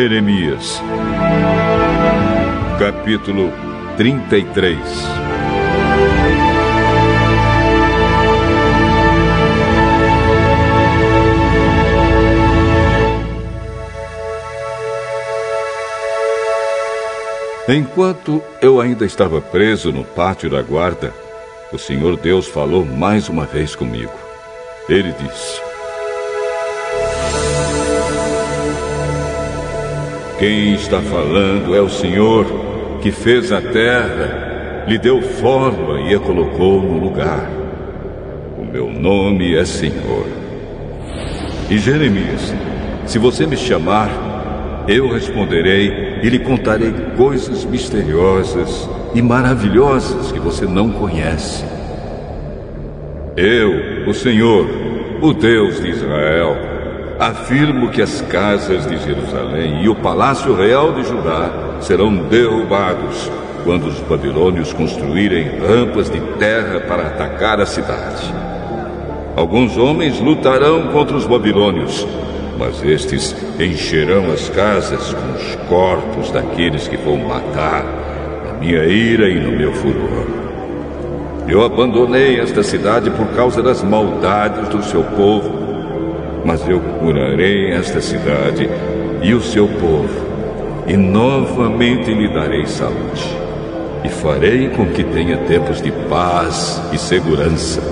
Jeremias, capítulo 33. Enquanto eu ainda estava preso no pátio da guarda, o Senhor Deus falou mais uma vez comigo. Ele disse: Quem está falando é o Senhor, que fez a terra, lhe deu forma e a colocou no lugar. O meu nome é Senhor. E Jeremias, se você me chamar, eu responderei e lhe contarei coisas misteriosas e maravilhosas que você não conhece. Eu, o Senhor, o Deus de Israel, afirmo que as casas de Jerusalém e o palácio real de Judá serão derrubados quando os babilônios construírem rampas de terra para atacar a cidade. Alguns homens lutarão contra os babilônios, mas estes encherão as casas com os corpos daqueles que vão matar na minha ira e no meu furor. Eu abandonei esta cidade por causa das maldades do seu povo mas eu curarei esta cidade e o seu povo, e novamente lhe darei saúde, e farei com que tenha tempos de paz e segurança.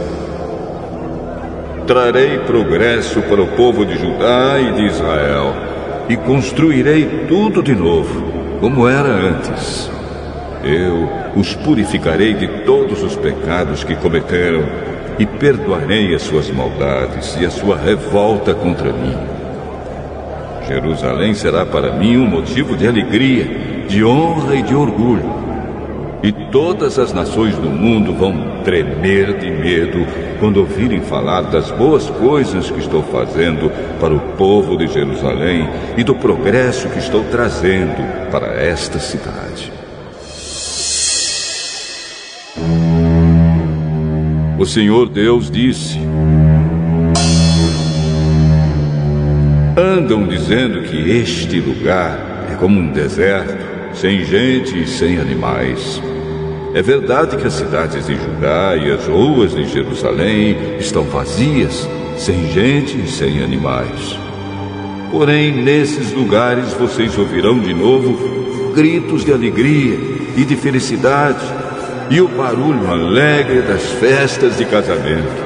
Trarei progresso para o povo de Judá e de Israel, e construirei tudo de novo, como era antes. Eu os purificarei de todos os pecados que cometeram e perdoarei as suas maldades e a sua revolta contra mim. Jerusalém será para mim um motivo de alegria, de honra e de orgulho. E todas as nações do mundo vão tremer de medo quando ouvirem falar das boas coisas que estou fazendo para o povo de Jerusalém e do progresso que estou trazendo para esta cidade. O Senhor Deus disse: Andam dizendo que este lugar é como um deserto, sem gente e sem animais. É verdade que as cidades de Judá e as ruas de Jerusalém estão vazias, sem gente e sem animais. Porém, nesses lugares vocês ouvirão de novo gritos de alegria e de felicidade e o barulho alegre das festas de casamento.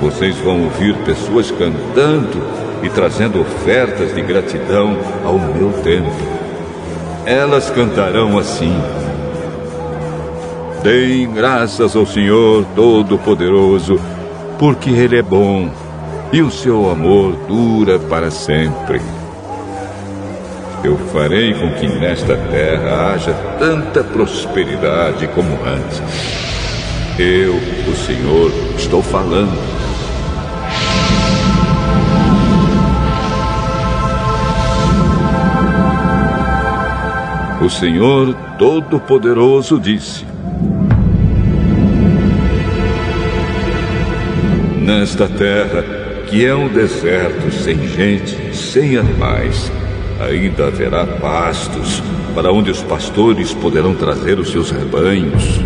Vocês vão ouvir pessoas cantando e trazendo ofertas de gratidão ao meu templo. Elas cantarão assim: Deem graças ao Senhor Todo-Poderoso, porque Ele é bom e o seu amor dura para sempre. Eu farei com que nesta terra haja tanta prosperidade como antes. Eu, o Senhor, estou falando. O Senhor Todo-Poderoso disse: Nesta terra, que é um deserto sem gente, sem animais, Ainda haverá pastos para onde os pastores poderão trazer os seus rebanhos.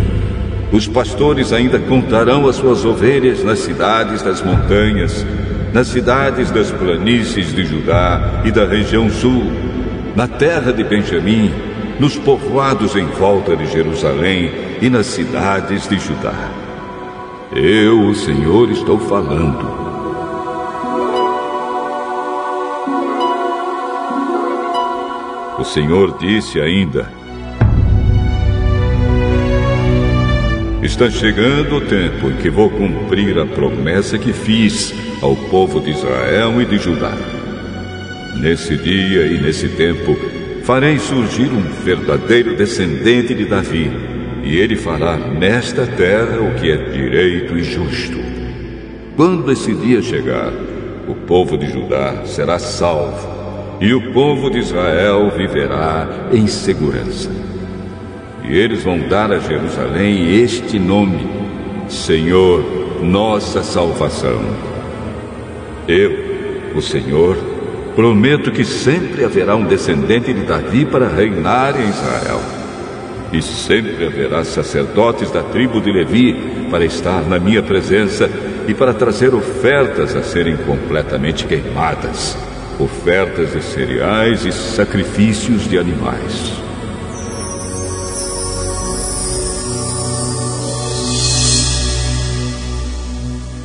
Os pastores ainda contarão as suas ovelhas nas cidades das montanhas, nas cidades das planícies de Judá e da região sul, na terra de Benjamim, nos povoados em volta de Jerusalém e nas cidades de Judá. Eu, o Senhor, estou falando. O Senhor disse ainda: Está chegando o tempo em que vou cumprir a promessa que fiz ao povo de Israel e de Judá. Nesse dia e nesse tempo, farei surgir um verdadeiro descendente de Davi, e ele fará nesta terra o que é direito e justo. Quando esse dia chegar, o povo de Judá será salvo e o povo de Israel viverá em segurança. E eles vão dar a Jerusalém este nome: Senhor, nossa salvação. Eu, o Senhor, prometo que sempre haverá um descendente de Davi para reinar em Israel. E sempre haverá sacerdotes da tribo de Levi para estar na minha presença e para trazer ofertas a serem completamente queimadas, ofertas de cereais e sacrifícios de animais.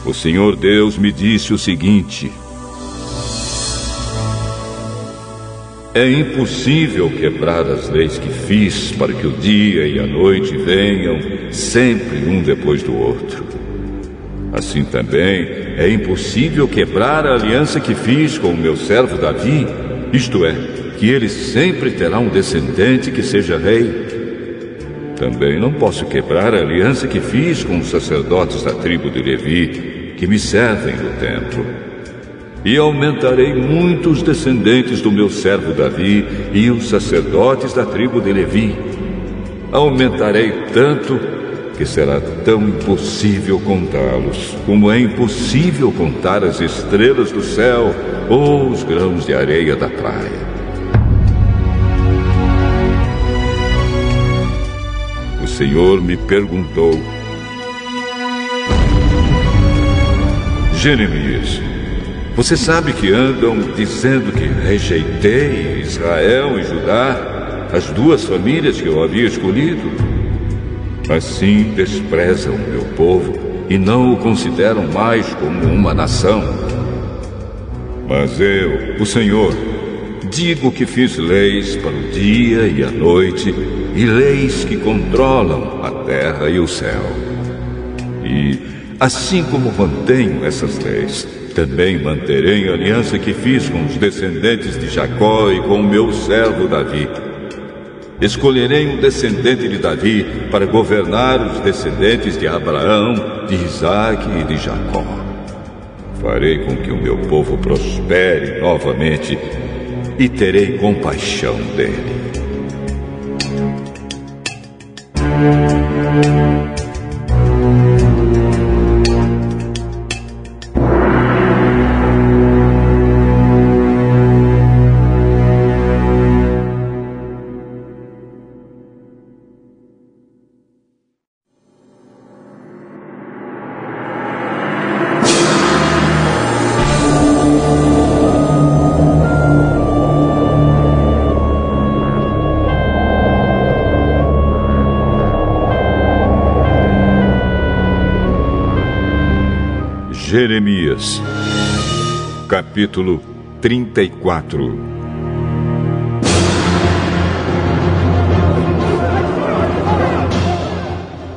O Senhor Deus me disse o seguinte: É impossível quebrar as leis que fiz para que o dia e a noite venham sempre um depois do outro. Assim também é impossível quebrar a aliança que fiz com o meu servo Davi, isto é, que ele sempre terá um descendente que seja rei. Também não posso quebrar a aliança que fiz com os sacerdotes da tribo de Levi, que me servem no templo. E aumentarei muitos descendentes do meu servo Davi e os sacerdotes da tribo de Levi. Aumentarei tanto que será tão impossível contá-los, como é impossível contar as estrelas do céu ou os grãos de areia da praia. O Senhor me perguntou: Jeremias, você sabe que andam dizendo que rejeitei Israel e Judá, as duas famílias que eu havia escolhido? Assim desprezam o meu povo e não o consideram mais como uma nação. Mas eu, o Senhor, digo que fiz leis para o dia e a noite e leis que controlam a terra e o céu. E, assim como mantenho essas leis, também manterei a aliança que fiz com os descendentes de Jacó e com o meu servo Davi. Escolherei um descendente de Davi para governar os descendentes de Abraão, de Isaac e de Jacó. Farei com que o meu povo prospere novamente e terei compaixão dele. Capítulo 34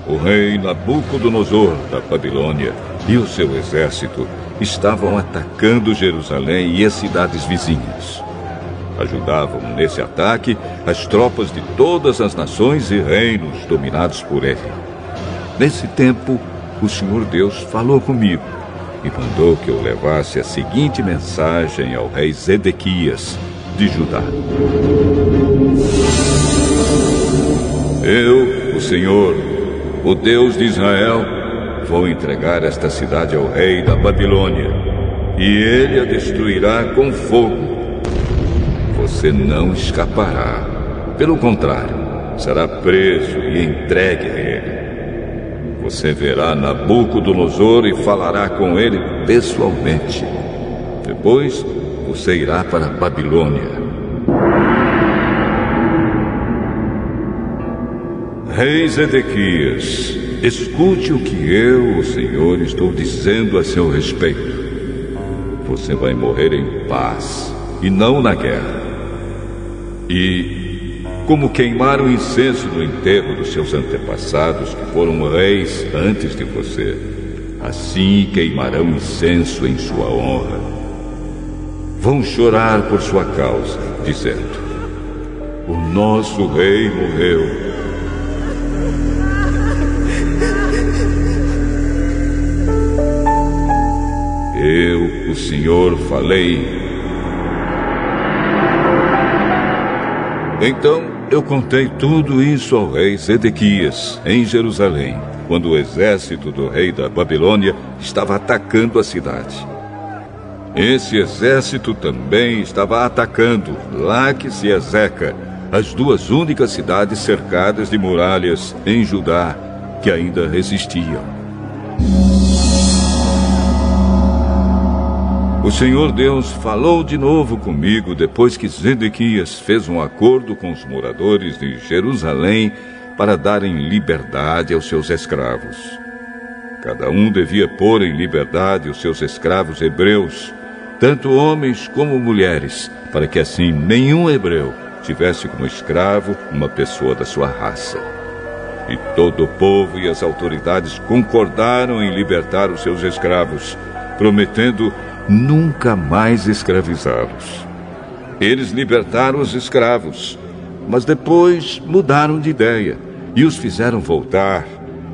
O rei Nabucodonosor da Babilônia e o seu exército estavam atacando Jerusalém e as cidades vizinhas. Ajudavam nesse ataque as tropas de todas as nações e reinos dominados por ele. Nesse tempo, o Senhor Deus falou comigo e mandou que eu levasse a seguinte mensagem ao rei Zedequias de Judá: Eu, o Senhor, o Deus de Israel, vou entregar esta cidade ao rei da Babilônia, e ele a destruirá com fogo. Você não escapará. Pelo contrário, será preso e entregue a ele. Você verá Nabucodonosor e falará com ele pessoalmente. Depois, você irá para Babilônia. Rei Zedequias, escute o que eu, o Senhor, estou dizendo a seu respeito. Você vai morrer em paz e não na guerra. E como queimaram incenso no enterro dos seus antepassados, que foram reis antes de você, assim queimarão incenso em sua honra. Vão chorar por sua causa, dizendo: O nosso rei morreu. Eu, o Senhor, falei. Então eu contei tudo isso ao rei Zedequias, em Jerusalém, quando o exército do rei da Babilônia estava atacando a cidade. Esse exército também estava atacando Laques e Ezeca, as duas únicas cidades cercadas de muralhas em Judá que ainda resistiam. O Senhor Deus falou de novo comigo depois que Zedequias fez um acordo com os moradores de Jerusalém para darem liberdade aos seus escravos. Cada um devia pôr em liberdade os seus escravos hebreus, tanto homens como mulheres, para que assim nenhum hebreu tivesse como escravo uma pessoa da sua raça. E todo o povo e as autoridades concordaram em libertar os seus escravos, prometendo nunca mais escravizá-los. Eles libertaram os escravos, mas depois mudaram de ideia e os fizeram voltar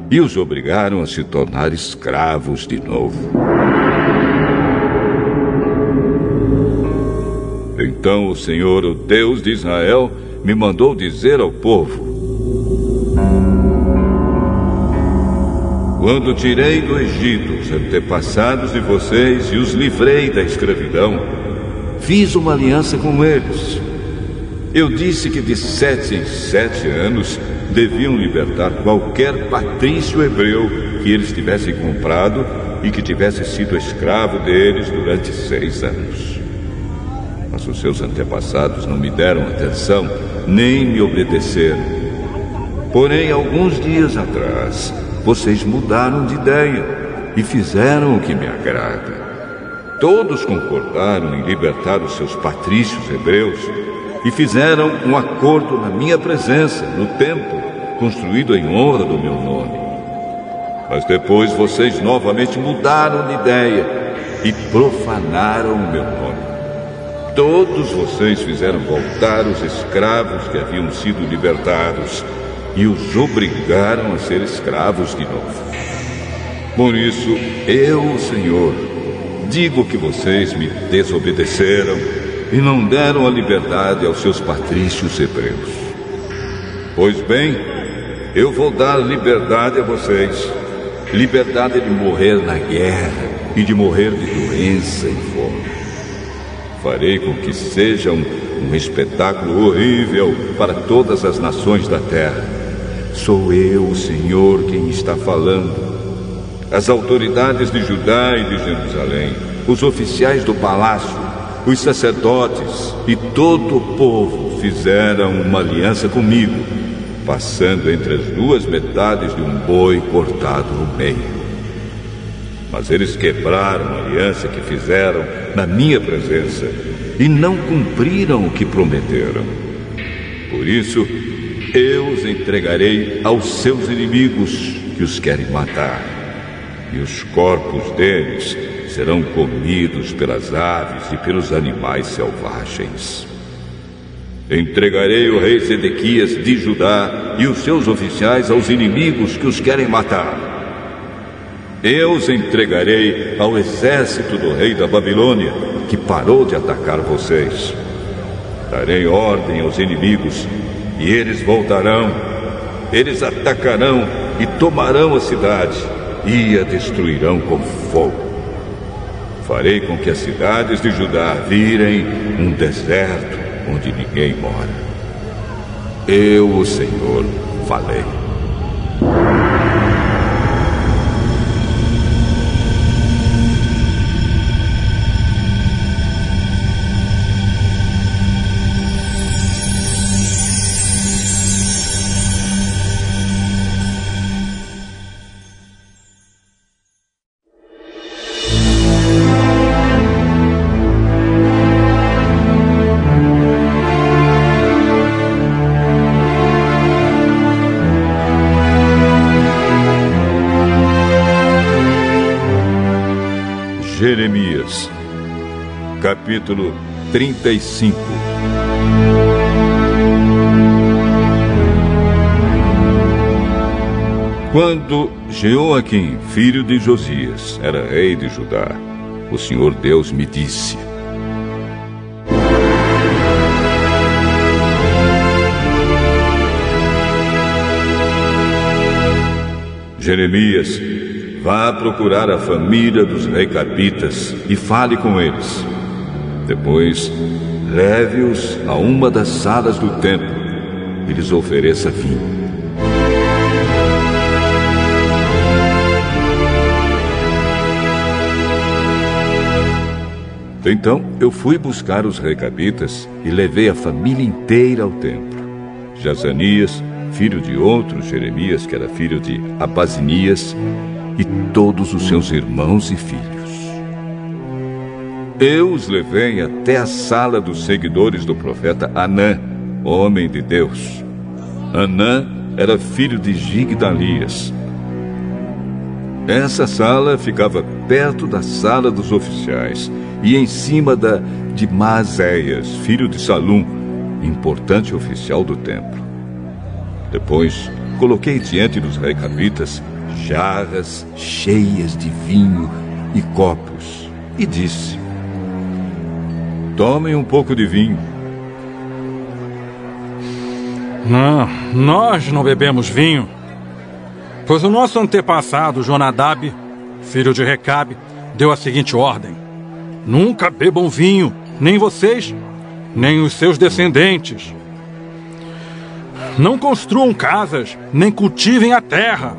e os obrigaram a se tornar escravos de novo. Então o Senhor, o Deus de Israel, me mandou dizer ao povo: Quando tirei do Egito os antepassados de vocês e os livrei da escravidão, fiz uma aliança com eles. Eu disse que de sete em sete anos deviam libertar qualquer patrício hebreu que eles tivessem comprado e que tivesse sido escravo deles durante seis anos. Mas os seus antepassados não me deram atenção nem me obedeceram. Porém, alguns dias atrás, vocês mudaram de ideia e fizeram o que me agrada. Todos concordaram em libertar os seus patrícios hebreus e fizeram um acordo na minha presença, no templo, construído em honra do meu nome. Mas depois vocês novamente mudaram de ideia e profanaram o meu nome. Todos vocês fizeram voltar os escravos que haviam sido libertados e os obrigaram a ser escravos de novo. Por isso, eu, Senhor, digo que vocês me desobedeceram e não deram a liberdade aos seus patrícios hebreus. Pois bem, eu vou dar liberdade a vocês liberdade de morrer na guerra e de morrer de doença e fome. Farei com que seja um, um espetáculo horrível para todas as nações da terra Sou eu, o Senhor, quem está falando. As autoridades de Judá e de Jerusalém, os oficiais do palácio, os sacerdotes e todo o povo fizeram uma aliança comigo, passando entre as duas metades de um boi cortado no meio. Mas eles quebraram a aliança que fizeram na minha presença e não cumpriram o que prometeram. Por isso, eu os entregarei aos seus inimigos que os querem matar, e os corpos deles serão comidos pelas aves e pelos animais selvagens. Entregarei o rei Zedequias de Judá e os seus oficiais aos inimigos que os querem matar. Eu os entregarei ao exército do rei da Babilônia, que parou de atacar vocês. Darei ordem aos inimigos e eles voltarão, eles atacarão e tomarão a cidade e a destruirão com fogo. Farei com que as cidades de Judá virem um deserto onde ninguém mora. Eu, o Senhor, falei. Capítulo 35. Quando Jeoaquim, filho de Josias, era rei de Judá, o Senhor Deus me disse: Jeremias, vá procurar a família dos recabitas e fale com eles. Depois, leve-os a uma das salas do templo e lhes ofereça vinho. Então eu fui buscar os recabitas e levei a família inteira ao templo. Jazanias, filho de outro Jeremias, que era filho de Abazinias, e todos os seus irmãos e filhos. Eu os levei até a sala dos seguidores do profeta Anã, homem de Deus. Anã era filho de Gigdalias. Essa sala ficava perto da sala dos oficiais e em cima da de Maazéias, filho de Salum, importante oficial do templo. Depois, coloquei diante dos recabitas jarras cheias de vinho e copos e disse: Tomem um pouco de vinho. Não, nós não bebemos vinho, pois o nosso antepassado Jonadab, filho de Recabe, deu a seguinte ordem: Nunca bebam vinho, nem vocês, nem os seus descendentes. Não construam casas, nem cultivem a terra.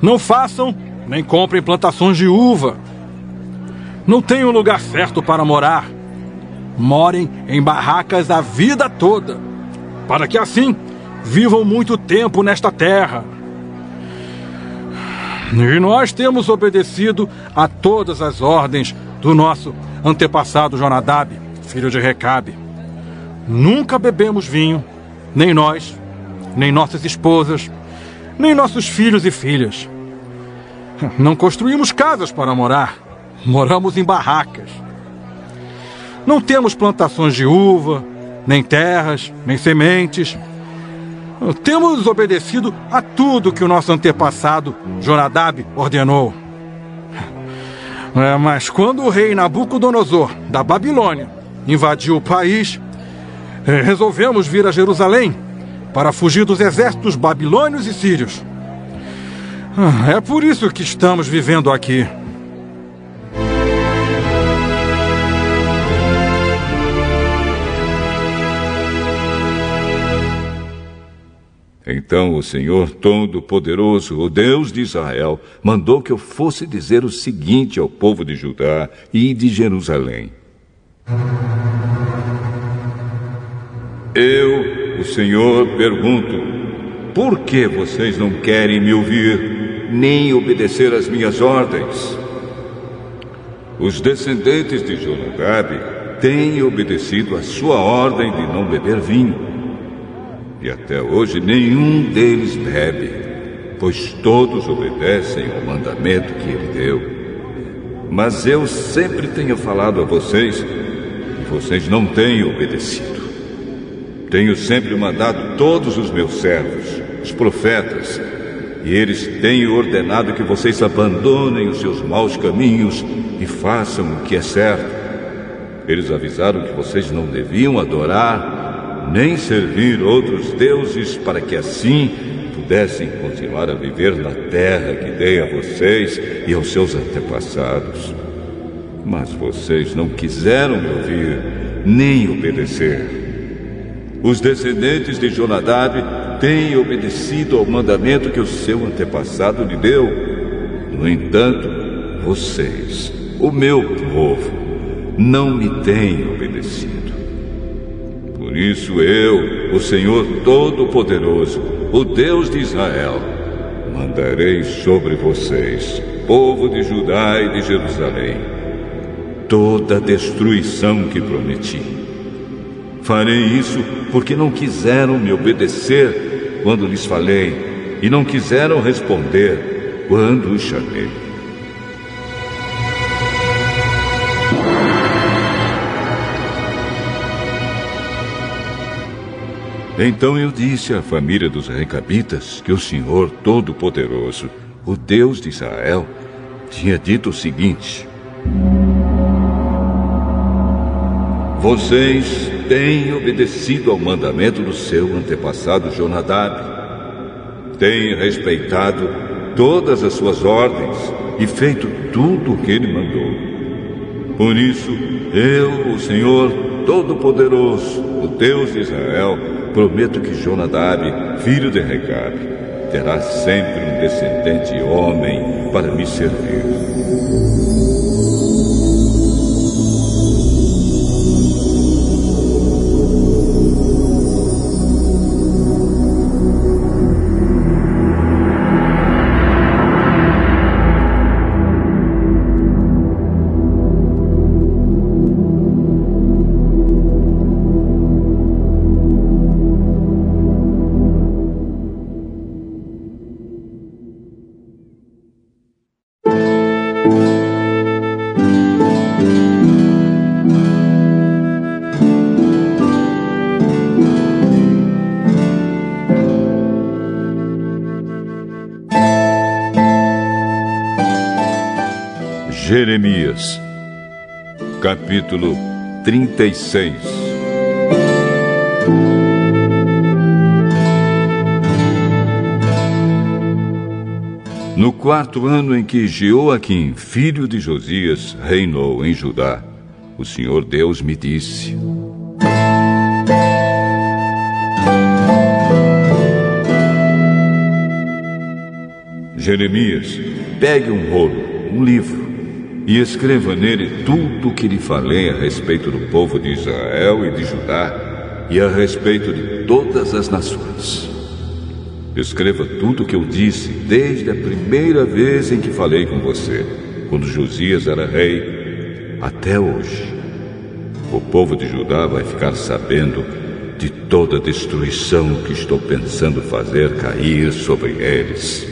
Não façam, nem comprem plantações de uva. Não tenham lugar certo para morar. Morem em barracas a vida toda, para que assim vivam muito tempo nesta terra. E nós temos obedecido a todas as ordens do nosso antepassado Jonadab, filho de Recabe. Nunca bebemos vinho, nem nós, nem nossas esposas, nem nossos filhos e filhas. Não construímos casas para morar, moramos em barracas. Não temos plantações de uva, nem terras, nem sementes. Temos obedecido a tudo que o nosso antepassado Jonadab ordenou. É, mas quando o rei Nabucodonosor, da Babilônia, invadiu o país, é, resolvemos vir a Jerusalém para fugir dos exércitos babilônios e sírios. Ah, é por isso que estamos vivendo aqui. Então o Senhor Todo-Poderoso, o Deus de Israel, mandou que eu fosse dizer o seguinte ao povo de Judá e de Jerusalém: Eu, o Senhor, pergunto: por que vocês não querem me ouvir, nem obedecer às minhas ordens? Os descendentes de Jonadab têm obedecido à sua ordem de não beber vinho e até hoje nenhum deles bebe, pois todos obedecem ao mandamento que ele deu. Mas eu sempre tenho falado a vocês e vocês não têm obedecido. Tenho sempre mandado todos os meus servos, os profetas, e eles têm ordenado que vocês abandonem os seus maus caminhos e façam o que é certo. Eles avisaram que vocês não deviam adorar nem servir outros deuses para que assim pudessem continuar a viver na terra que dei a vocês e aos seus antepassados. Mas vocês não quiseram me ouvir, nem obedecer. Os descendentes de Jonadab têm obedecido ao mandamento que o seu antepassado lhe deu. No entanto, vocês, o meu povo, não me têm obedecido. Isso eu, o Senhor Todo-Poderoso, o Deus de Israel, mandarei sobre vocês, povo de Judá e de Jerusalém, toda a destruição que prometi. Farei isso porque não quiseram me obedecer quando lhes falei e não quiseram responder quando os chamei. Então eu disse à família dos Recabitas que o Senhor Todo-Poderoso, o Deus de Israel, tinha dito o seguinte: Vocês têm obedecido ao mandamento do seu antepassado Jonadab, têm respeitado todas as suas ordens e feito tudo o que ele mandou. Por isso, eu, o Senhor Todo-Poderoso, o Deus de Israel, prometo que Jonadab, filho de Recabe, terá sempre um descendente homem para me servir. Jeremias, capítulo 36 No quarto ano em que Jeoaquim, filho de Josias, reinou em Judá, o Senhor Deus me disse: Jeremias, pegue um rolo, um livro e escreva nele tudo o que lhe falei a respeito do povo de Israel e de Judá e a respeito de todas as nações. Escreva tudo o que eu disse desde a primeira vez em que falei com você, quando Josias era rei, até hoje. O povo de Judá vai ficar sabendo de toda a destruição que estou pensando fazer cair sobre eles.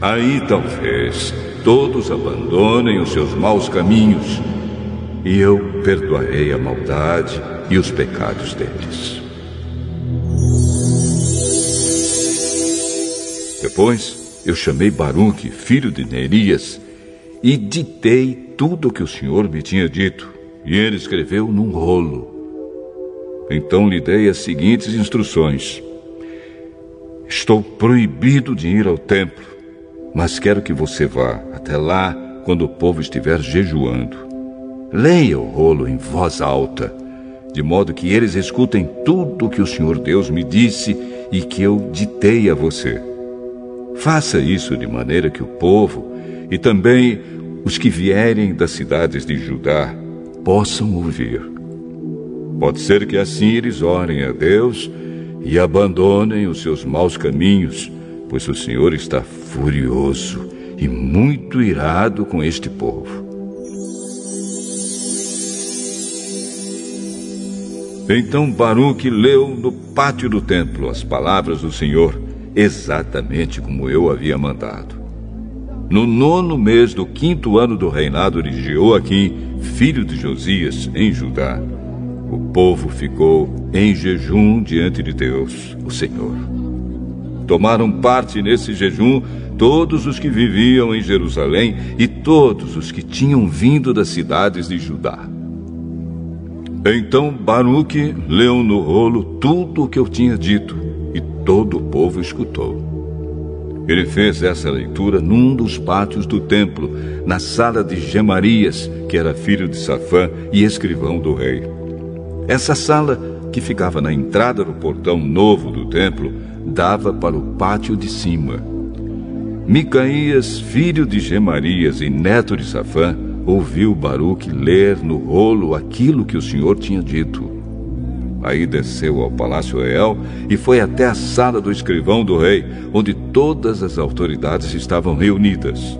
Aí talvez todos abandonem os seus maus caminhos, e eu perdoarei a maldade e os pecados deles. Depois eu chamei Baruque, filho de Nerias, e ditei tudo o que o Senhor me tinha dito, e ele escreveu num rolo. Então lhe dei as seguintes instruções: Estou proibido de ir ao templo mas quero que você vá até lá quando o povo estiver jejuando. Leia o rolo em voz alta, de modo que eles escutem tudo o que o Senhor Deus me disse e que eu ditei a você. Faça isso de maneira que o povo e também os que vierem das cidades de Judá possam ouvir. Pode ser que assim eles orem a Deus e abandonem os seus maus caminhos pois o Senhor está furioso e muito irado com este povo. Então Baruque leu no pátio do templo as palavras do Senhor, exatamente como eu havia mandado. No nono mês do quinto ano do reinado de Jeoaquim, filho de Josias, em Judá, o povo ficou em jejum diante de Deus, o Senhor. Tomaram parte nesse jejum todos os que viviam em Jerusalém e todos os que tinham vindo das cidades de Judá. Então Baruque leu no rolo tudo o que eu tinha dito, e todo o povo escutou. Ele fez essa leitura num dos pátios do templo, na sala de Gemarias, que era filho de Safã e escrivão do rei. Essa sala, que ficava na entrada do portão novo do templo, dava para o pátio de cima. Micaías, filho de Gemarias e neto de Safã, ouviu Baruque ler no rolo aquilo que o Senhor tinha dito. Aí desceu ao palácio real e foi até a sala do escrivão do rei, onde todas as autoridades estavam reunidas.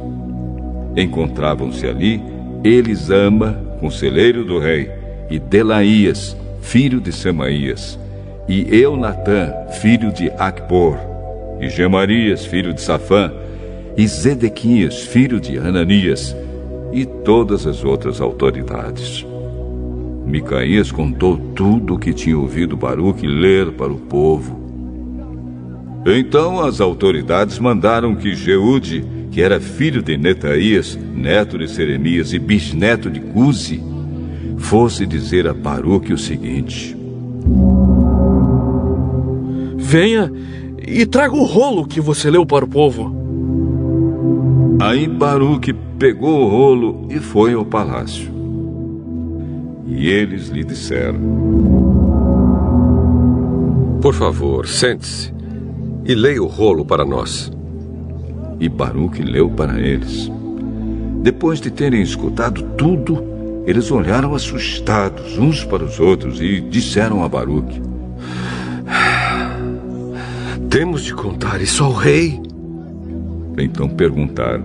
Encontravam-se ali Elisama, conselheiro do rei, e Delaías, filho de Semaías, e Eunatã, filho de Acbor, e Gemarias, filho de Safã, e Zedequias, filho de Ananias, e todas as outras autoridades. Micaías contou tudo o que tinha ouvido Baruque ler para o povo. Então as autoridades mandaram que Jeude, que era filho de Netaías, neto de Seremias e bisneto de Cusi, fosse dizer a Baruque o seguinte: Venha e traga o rolo que você leu para o povo. Aí Baruque pegou o rolo e foi ao palácio. E eles lhe disseram: Por favor, sente-se e leia o rolo para nós. E Baruque leu para eles. Depois de terem escutado tudo, eles olharam assustados uns para os outros e disseram a Baruque: Temos de contar isso ao rei. Então perguntaram: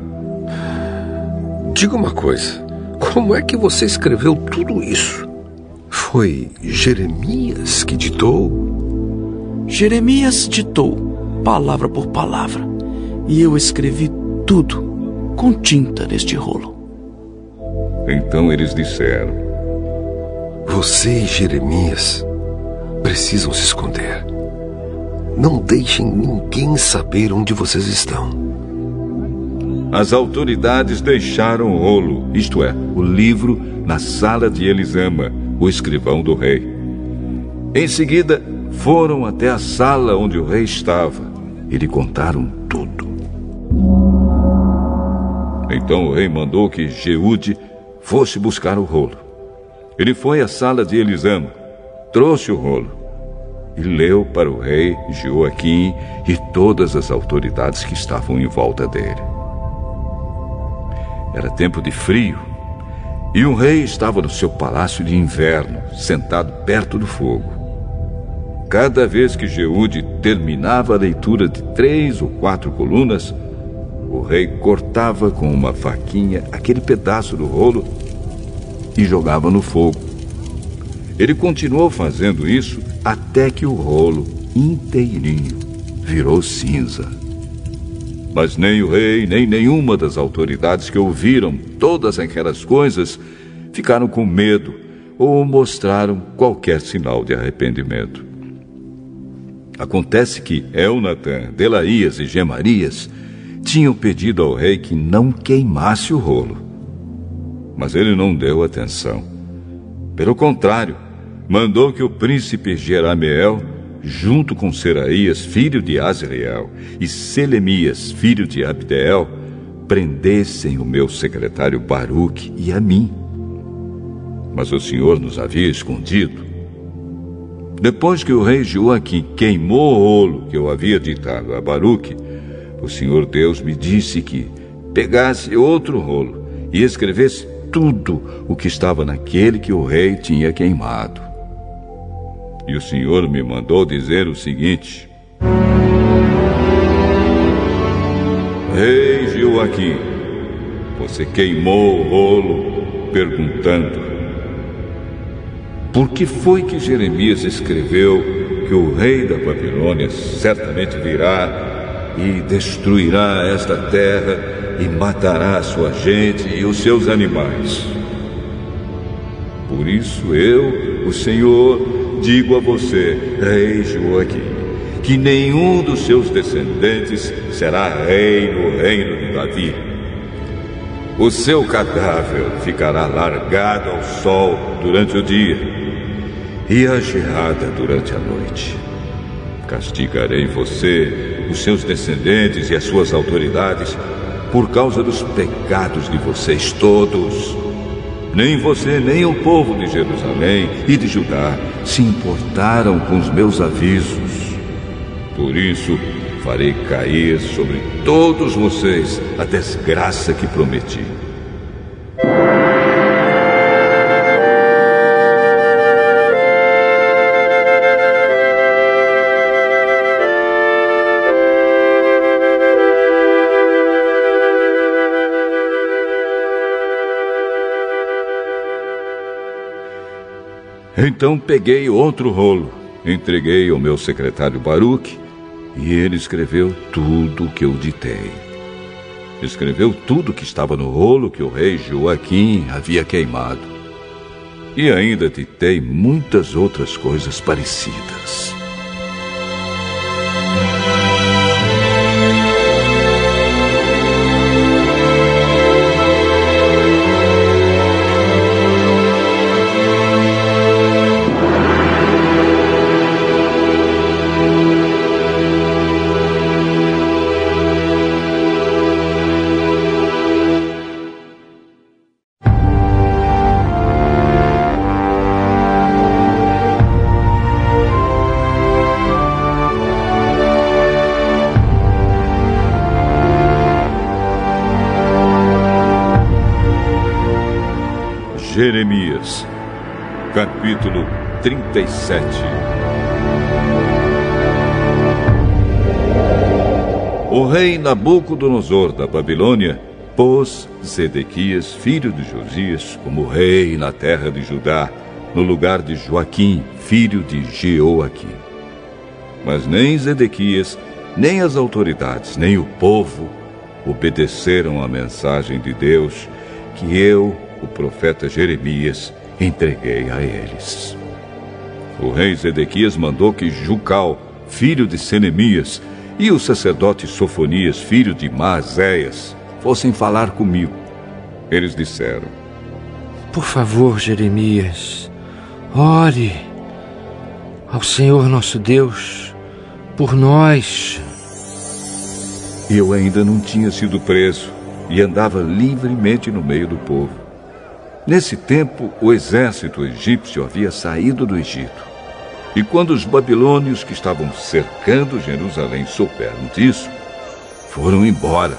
Diga uma coisa: como é que você escreveu tudo isso? Foi Jeremias que ditou? Jeremias ditou, palavra por palavra, e eu escrevi tudo com tinta neste rolo. Então eles disseram: Você e Jeremias precisam se esconder. Não deixem ninguém saber onde vocês estão. As autoridades deixaram o rolo, isto é, o livro, na sala de Elisama, o escrivão do rei. Em seguida, foram até a sala onde o rei estava e lhe contaram tudo. Então o rei mandou que Jeude fosse buscar o rolo. Ele foi à sala de Elisama, trouxe o rolo e leu para o rei Joaquim e todas as autoridades que estavam em volta dele. Era tempo de frio e o rei estava no seu palácio de inverno, sentado perto do fogo. Cada vez que Jeude terminava a leitura de três ou quatro colunas, o rei cortava com uma faquinha aquele pedaço do rolo e jogava no fogo. Ele continuou fazendo isso até que o rolo inteirinho virou cinza. Mas nem o rei, nem nenhuma das autoridades que ouviram todas aquelas coisas ficaram com medo ou mostraram qualquer sinal de arrependimento. Acontece que Elnatan, Delaías e Gemarias tinham pedido ao rei que não queimasse o rolo. Mas ele não deu atenção. Pelo contrário, mandou que o príncipe Jerameel, junto com Seraías, filho de Azriel, e Selemias, filho de Abdeel, prendessem o meu secretário Baruque e a mim. Mas o Senhor nos havia escondido. Depois que o rei Joaquim queimou o rolo que eu havia ditado a Baruque, o Senhor Deus me disse que pegasse outro rolo e escrevesse tudo o que estava naquele que o rei tinha queimado. E o Senhor me mandou dizer o seguinte: Rei Joaquim, você queimou o rolo perguntando: Por que foi que Jeremias escreveu que o rei da Babilônia certamente virá e destruirá esta terra e matará a sua gente e os seus animais? Por isso eu, o Senhor, digo a você, rei Joaquim, que nenhum dos seus descendentes será rei no reino de Davi. O seu cadáver ficará largado ao sol durante o dia e a geada durante a noite. Castigarei você, os seus descendentes e as suas autoridades por causa dos pecados de vocês todos. Nem você, nem o povo de Jerusalém e de Judá se importaram com os meus avisos. Por isso, farei cair sobre todos vocês a desgraça que prometi. Então peguei outro rolo, entreguei ao meu secretário Baruque e ele escreveu tudo o que eu ditei. Escreveu tudo que estava no rolo que o rei Joaquim havia queimado. E ainda ditei muitas outras coisas parecidas. 37 O rei Nabucodonosor da Babilônia pôs Zedequias, filho de Josias, como rei na terra de Judá, no lugar de Joaquim, filho de Jeoaquim. Mas nem Zedequias, nem as autoridades, nem o povo obedeceram à mensagem de Deus que eu, o profeta Jeremias, entreguei a eles. O rei Zedequias mandou que Jucal, filho de Senemias, e o sacerdote Sofonias, filho de Maazéias, fossem falar comigo. Eles disseram: Por favor, Jeremias, ore ao Senhor nosso Deus por nós. Eu ainda não tinha sido preso e andava livremente no meio do povo. Nesse tempo, o exército egípcio havia saído do Egito. E quando os babilônios que estavam cercando Jerusalém souberam disso, foram embora.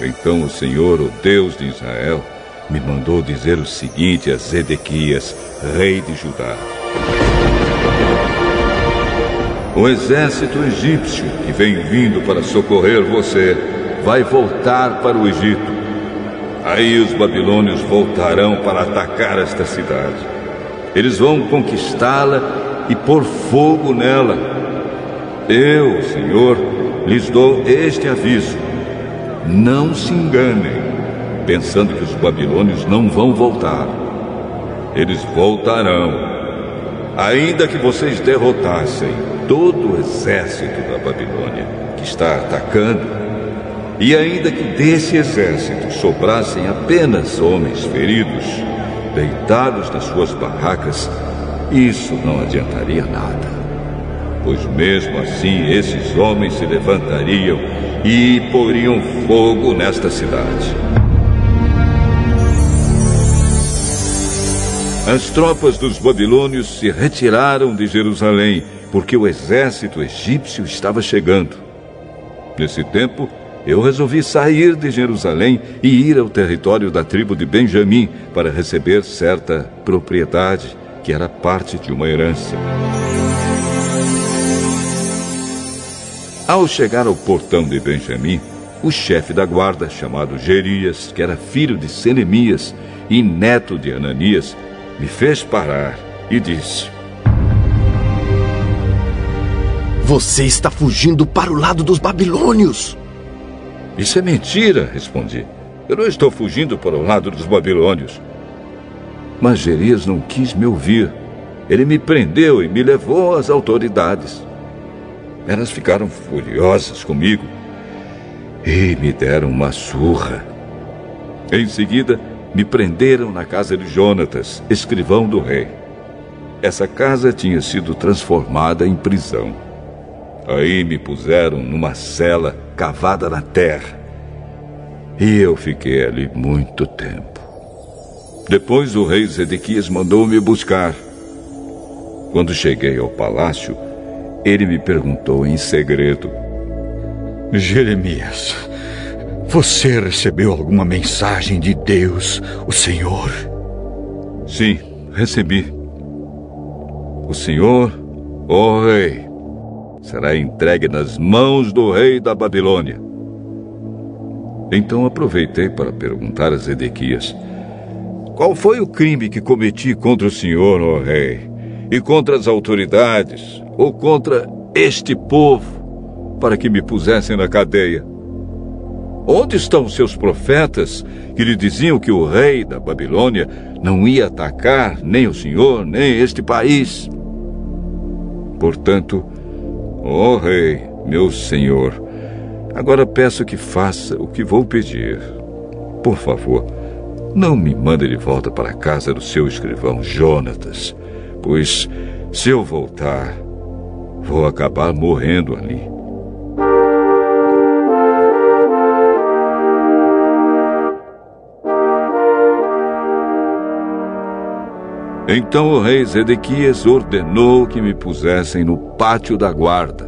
Então o Senhor, o Deus de Israel, me mandou dizer o seguinte a Zedequias, rei de Judá: O exército egípcio que vem vindo para socorrer você vai voltar para o Egito. Aí os babilônios voltarão para atacar esta cidade. Eles vão conquistá-la e pôr fogo nela. Eu, Senhor, lhes dou este aviso: não se enganem, pensando que os babilônios não vão voltar. Eles voltarão. Ainda que vocês derrotassem todo o exército da Babilônia que está atacando, e ainda que desse exército sobrassem apenas homens feridos, deitados nas suas barracas, isso não adiantaria nada. Pois mesmo assim esses homens se levantariam e poriam fogo nesta cidade. As tropas dos babilônios se retiraram de Jerusalém, porque o exército egípcio estava chegando. Nesse tempo, eu resolvi sair de Jerusalém e ir ao território da tribo de Benjamim para receber certa propriedade que era parte de uma herança. Ao chegar ao portão de Benjamim, o chefe da guarda, chamado Gerias, que era filho de Senemias e neto de Ananias, me fez parar e disse: Você está fugindo para o lado dos babilônios. Isso é mentira, respondi. Eu não estou fugindo para o lado dos babilônios. Mas Gerias não quis me ouvir. Ele me prendeu e me levou às autoridades. Elas ficaram furiosas comigo e me deram uma surra. Em seguida, me prenderam na casa de Jonatas, escrivão do rei. Essa casa tinha sido transformada em prisão. Aí me puseram numa cela cavada na terra. E eu fiquei ali muito tempo. Depois o rei Zedequias mandou me buscar. Quando cheguei ao palácio, ele me perguntou em segredo: Jeremias, você recebeu alguma mensagem de Deus, o Senhor? Sim, recebi. O Senhor, ó oh rei, será entregue nas mãos do rei da Babilônia. Então aproveitei para perguntar a Zedequias: Qual foi o crime que cometi contra o senhor, ó rei, e contra as autoridades, ou contra este povo, para que me pusessem na cadeia? Onde estão seus profetas que lhe diziam que o rei da Babilônia não ia atacar nem o senhor, nem este país? Portanto, Ó oh, rei, meu senhor, agora peço que faça o que vou pedir. Por favor, não me mande de volta para a casa do seu escrivão Jonatas, pois se eu voltar, vou acabar morrendo ali. Então o rei Zedequias ordenou que me pusessem no pátio da guarda.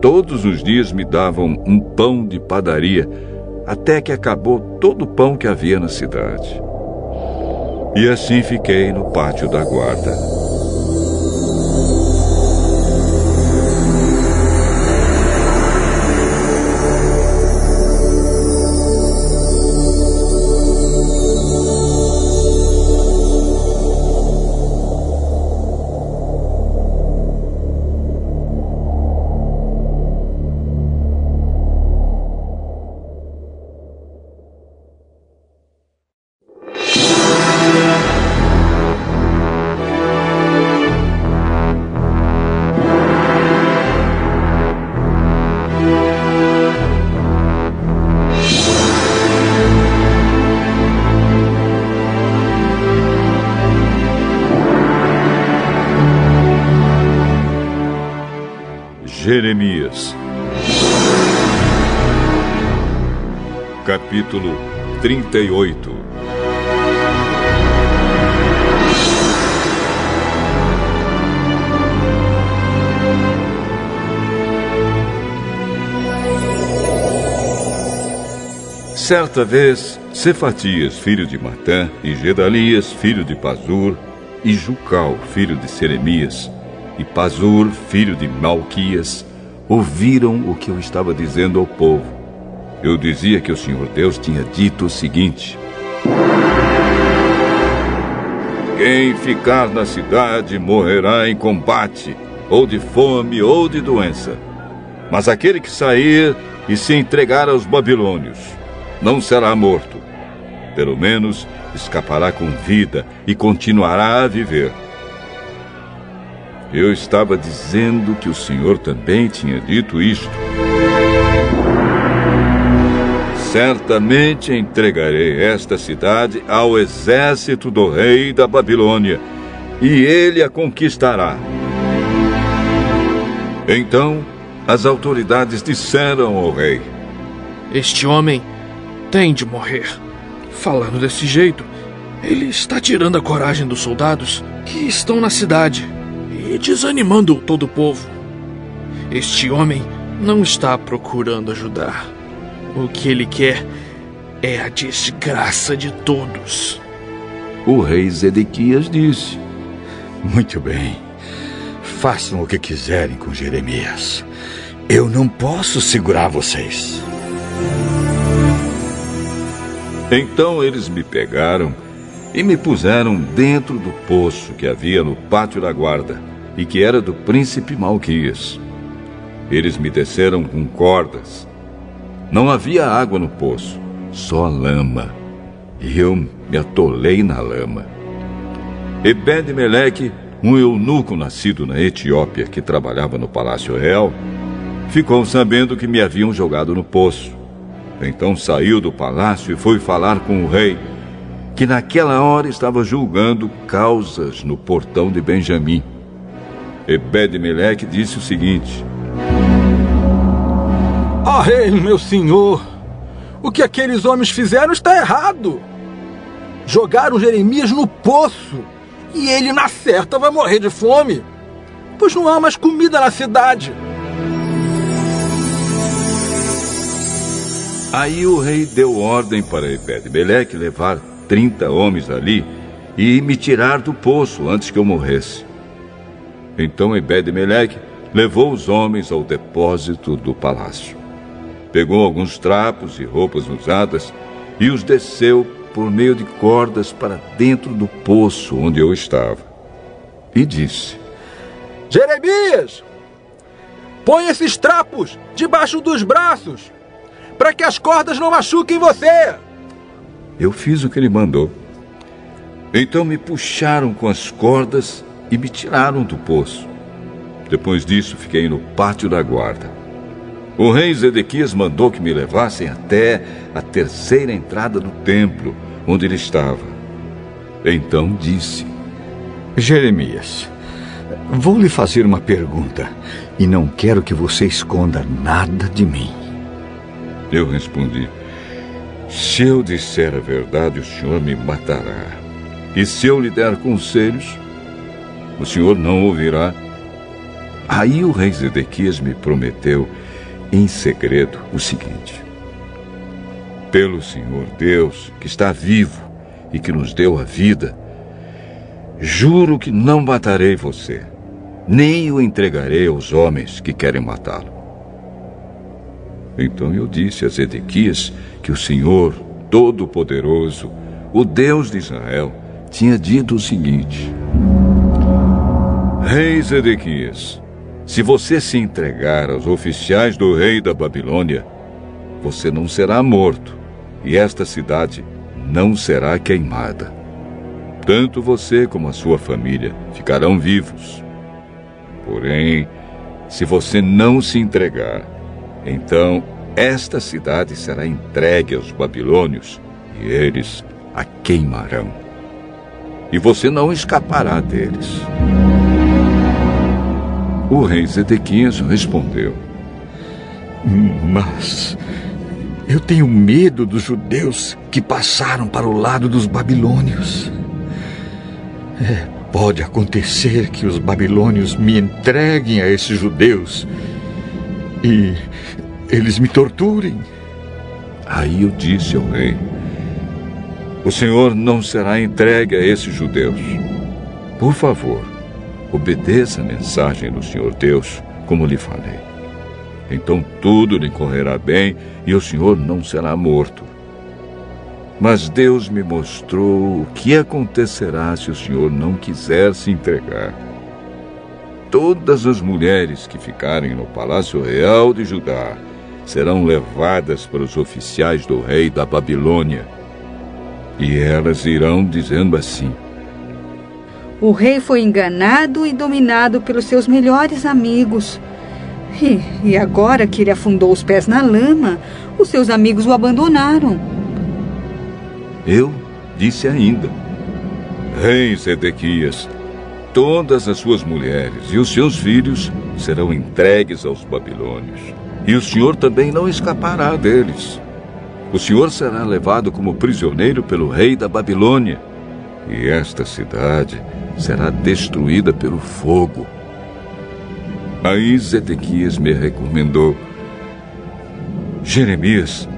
Todos os dias me davam um pão de padaria, até que acabou todo o pão que havia na cidade. E assim fiquei no pátio da guarda. 38 Certa vez, Cefatias, filho de Matã, e Gedalias, filho de Pazur, e Jucal, filho de Seremias, e Pazur, filho de Malquias, ouviram o que eu estava dizendo ao povo. Eu dizia que o Senhor Deus tinha dito o seguinte: Quem ficar na cidade morrerá em combate, ou de fome ou de doença. Mas aquele que sair e se entregar aos babilônios não será morto. Pelo menos escapará com vida e continuará a viver. Eu estava dizendo que o Senhor também tinha dito isto. Certamente entregarei esta cidade ao exército do rei da Babilônia, e ele a conquistará. Então as autoridades disseram ao rei: Este homem tem de morrer. Falando desse jeito, ele está tirando a coragem dos soldados que estão na cidade e desanimando todo o povo. Este homem não está procurando ajudar. O que ele quer é a desgraça de todos. O rei Zedequias disse: Muito bem. Façam o que quiserem com Jeremias. Eu não posso segurar vocês. Então eles me pegaram e me puseram dentro do poço que havia no pátio da guarda e que era do príncipe Malquias. Eles me desceram com cordas. Não havia água no poço, só lama. E eu me atolei na lama. Ebed-Meleque, um eunuco nascido na Etiópia que trabalhava no Palácio Real, ficou sabendo que me haviam jogado no poço. Então saiu do palácio e foi falar com o rei, que naquela hora estava julgando causas no portão de Benjamim. Ebed-Meleque disse o seguinte: Ó oh, rei, meu senhor, o que aqueles homens fizeram está errado. Jogaram Jeremias no poço e ele, na certa, vai morrer de fome, pois não há mais comida na cidade. Aí o rei deu ordem para Ebed-Meleque levar 30 homens ali e me tirar do poço antes que eu morresse. Então Ebed-Meleque levou os homens ao depósito do palácio. Pegou alguns trapos e roupas usadas e os desceu por meio de cordas para dentro do poço onde eu estava. E disse: Jeremias, põe esses trapos debaixo dos braços para que as cordas não machuquem você. Eu fiz o que ele mandou. Então me puxaram com as cordas e me tiraram do poço. Depois disso, fiquei no pátio da guarda. O rei Zedequias mandou que me levassem até a terceira entrada do templo, onde ele estava. Então disse: Jeremias, vou lhe fazer uma pergunta e não quero que você esconda nada de mim. Eu respondi: Se eu disser a verdade, o senhor me matará. E se eu lhe der conselhos, o senhor não ouvirá. Aí o rei Zedequias me prometeu, em segredo, o seguinte: Pelo Senhor Deus, que está vivo e que nos deu a vida, Juro que não matarei você, nem o entregarei aos homens que querem matá-lo. Então eu disse a Zedequias que o Senhor Todo-Poderoso, o Deus de Israel, tinha dito o seguinte: Rei Zedequias, se você se entregar aos oficiais do rei da Babilônia, você não será morto, e esta cidade não será queimada. Tanto você como a sua família ficarão vivos. Porém, se você não se entregar, então esta cidade será entregue aos babilônios e eles a queimarão. E você não escapará deles. O rei Zedequias respondeu: Mas eu tenho medo dos judeus que passaram para o lado dos babilônios. É, pode acontecer que os babilônios me entreguem a esses judeus e eles me torturem. Aí eu disse ao rei: O senhor não será entregue a esses judeus. Por favor, obedeça a mensagem do Senhor Deus, como lhe falei. Então tudo lhe correrá bem e o senhor não será morto. Mas Deus me mostrou o que acontecerá se o senhor não quiser se entregar. Todas as mulheres que ficarem no palácio real de Judá serão levadas para os oficiais do rei da Babilônia. E elas irão dizendo assim: O rei foi enganado e dominado pelos seus melhores amigos. E, e agora que ele afundou os pés na lama, os seus amigos o abandonaram. Eu disse ainda: Rei Zedequias, todas as suas mulheres e os seus filhos serão entregues aos babilônios e o senhor também não escapará deles. O senhor será levado como prisioneiro pelo rei da Babilônia, e esta cidade será destruída pelo fogo. Aí Zedequias me recomendou: Jeremias,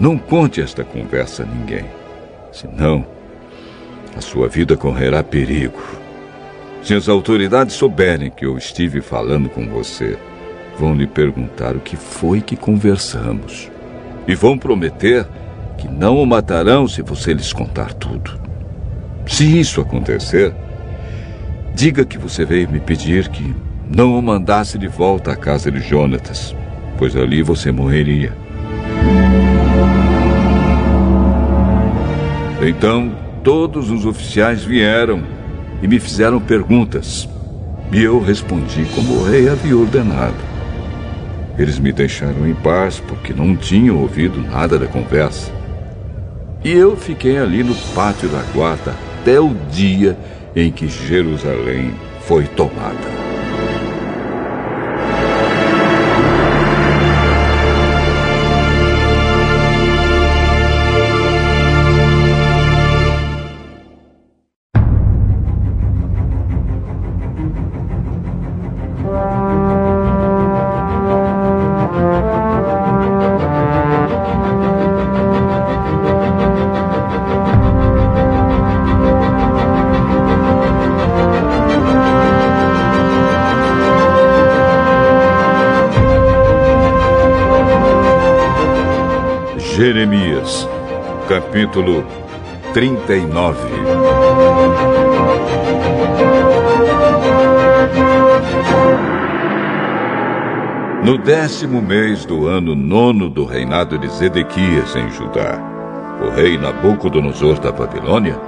não conte esta conversa a ninguém, senão a sua vida correrá perigo. Se as autoridades souberem que eu estive falando com você, vão lhe perguntar o que foi que conversamos. E vão prometer que não o matarão se você lhes contar tudo. Se isso acontecer, diga que você veio me pedir que não o mandasse de volta à casa de Jonatas, pois ali você morreria. Então todos os oficiais vieram e me fizeram perguntas. E eu respondi como o rei havia ordenado. Eles me deixaram em paz porque não tinham ouvido nada da conversa. E eu fiquei ali no pátio da guarda até o dia em que Jerusalém foi tomada. Jeremias, capítulo 39. No décimo mês do ano nono do reinado de Zedequias em Judá, o rei Nabucodonosor da Babilônia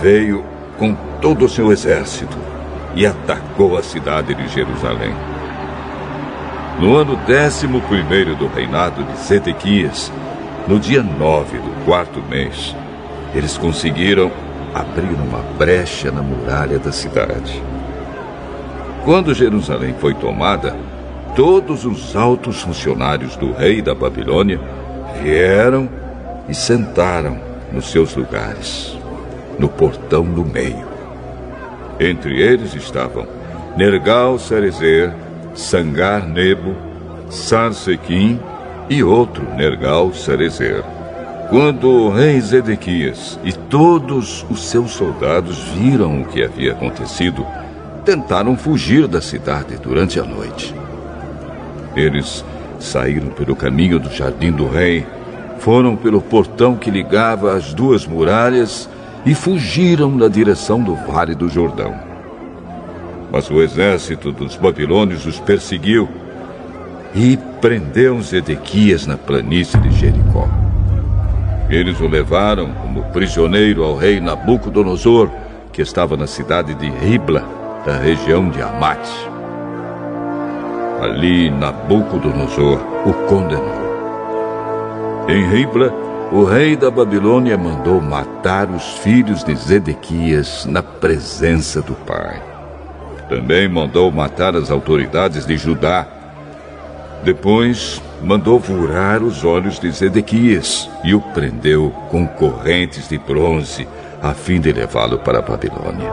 veio com todo o seu exército e atacou a cidade de Jerusalém. No ano décimo primeiro do reinado de Zedequias, no dia 9 do quarto mês, eles conseguiram abrir uma brecha na muralha da cidade. Quando Jerusalém foi tomada, todos os altos funcionários do rei da Babilônia vieram e sentaram nos seus lugares, no portão do meio. Entre eles estavam Nergal-Sarezer, Sangar-Nebo, Sarsequim e outro Nergal Sarezer. Quando o rei Zedequias e todos os seus soldados viram o que havia acontecido, tentaram fugir da cidade durante a noite. Eles saíram pelo caminho do jardim do rei, foram pelo portão que ligava as duas muralhas e fugiram na direção do Vale do Jordão. Mas o exército dos babilônios os perseguiu e prendeu Zedequias na planície de Jericó. Eles o levaram como prisioneiro ao rei Nabucodonosor, que estava na cidade de Ribla, da região de Amate. Ali Nabucodonosor o condenou. Em Ribla, o rei da Babilônia mandou matar os filhos de Zedequias na presença do pai. Também mandou matar as autoridades de Judá. Depois, mandou furar os olhos de Zedequias e o prendeu com correntes de bronze, a fim de levá-lo para a Babilônia.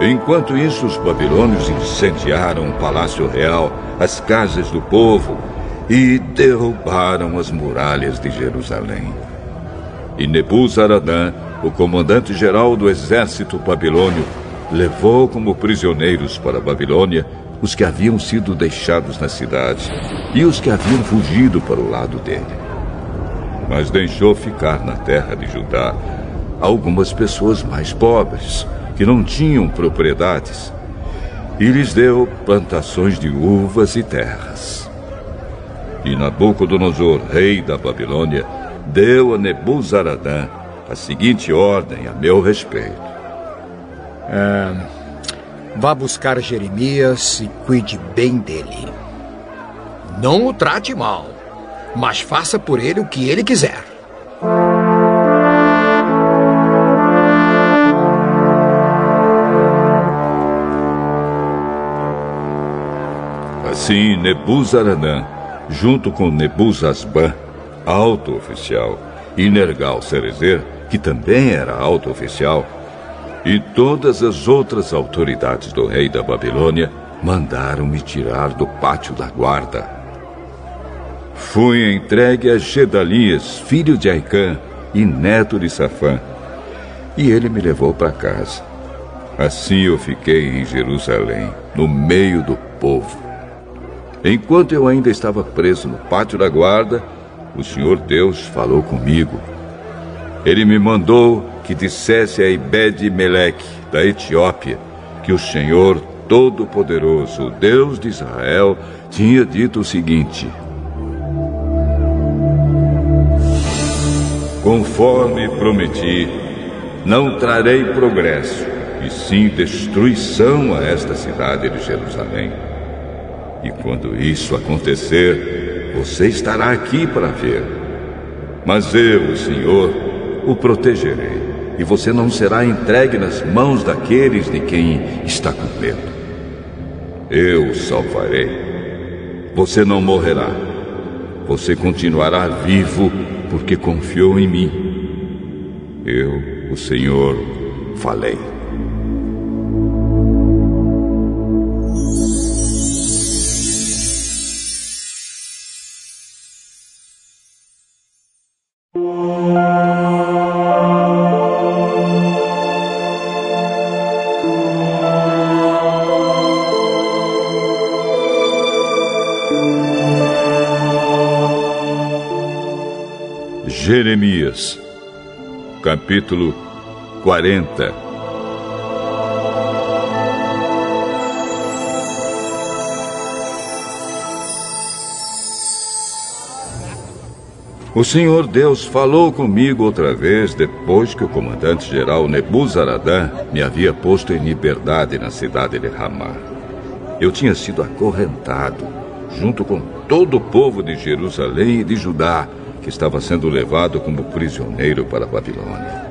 Enquanto isso, os babilônios incendiaram o palácio real, as casas do povo e derrubaram as muralhas de Jerusalém. E Nebuzaradã, o comandante-geral do exército babilônio, levou como prisioneiros para Babilônia os que haviam sido deixados na cidade e os que haviam fugido para o lado dele. Mas deixou ficar na terra de Judá algumas pessoas mais pobres que não tinham propriedades, e lhes deu plantações de uvas e terras. E Nabucodonosor, rei da Babilônia, deu a Nebuzaradã a seguinte ordem a meu respeito. É, vá buscar Jeremias e cuide bem dele. Não o trate mal, mas faça por ele o que ele quiser. Assim, Nebuzaranã, junto com Nebuzasban, alto oficial, e Nergal Cerezer, que também era alto oficial, e todas as outras autoridades do rei da Babilônia mandaram me tirar do pátio da guarda. Fui entregue a Gedalias, filho de Aicã e neto de Safã, e ele me levou para casa. Assim eu fiquei em Jerusalém, no meio do povo Enquanto eu ainda estava preso no pátio da guarda, o Senhor Deus falou comigo. Ele me mandou que dissesse a Ibed Meleque, da Etiópia, que o Senhor Todo-Poderoso, o Deus de Israel, tinha dito o seguinte: Conforme prometi, não trarei progresso, e sim destruição a esta cidade de Jerusalém. E quando isso acontecer, você estará aqui para ver. Mas eu, o Senhor, o protegerei, e você não será entregue nas mãos daqueles de quem está com medo. Eu o salvarei. Você não morrerá. Você continuará vivo porque confiou em mim. Eu, o Senhor, falei. Capítulo 40 O Senhor Deus falou comigo outra vez depois que o comandante-geral Nebuzaradã me havia posto em liberdade na cidade de Ramá. Eu tinha sido acorrentado, junto com todo o povo de Jerusalém e de Judá, que estava sendo levado como prisioneiro para a Babilônia.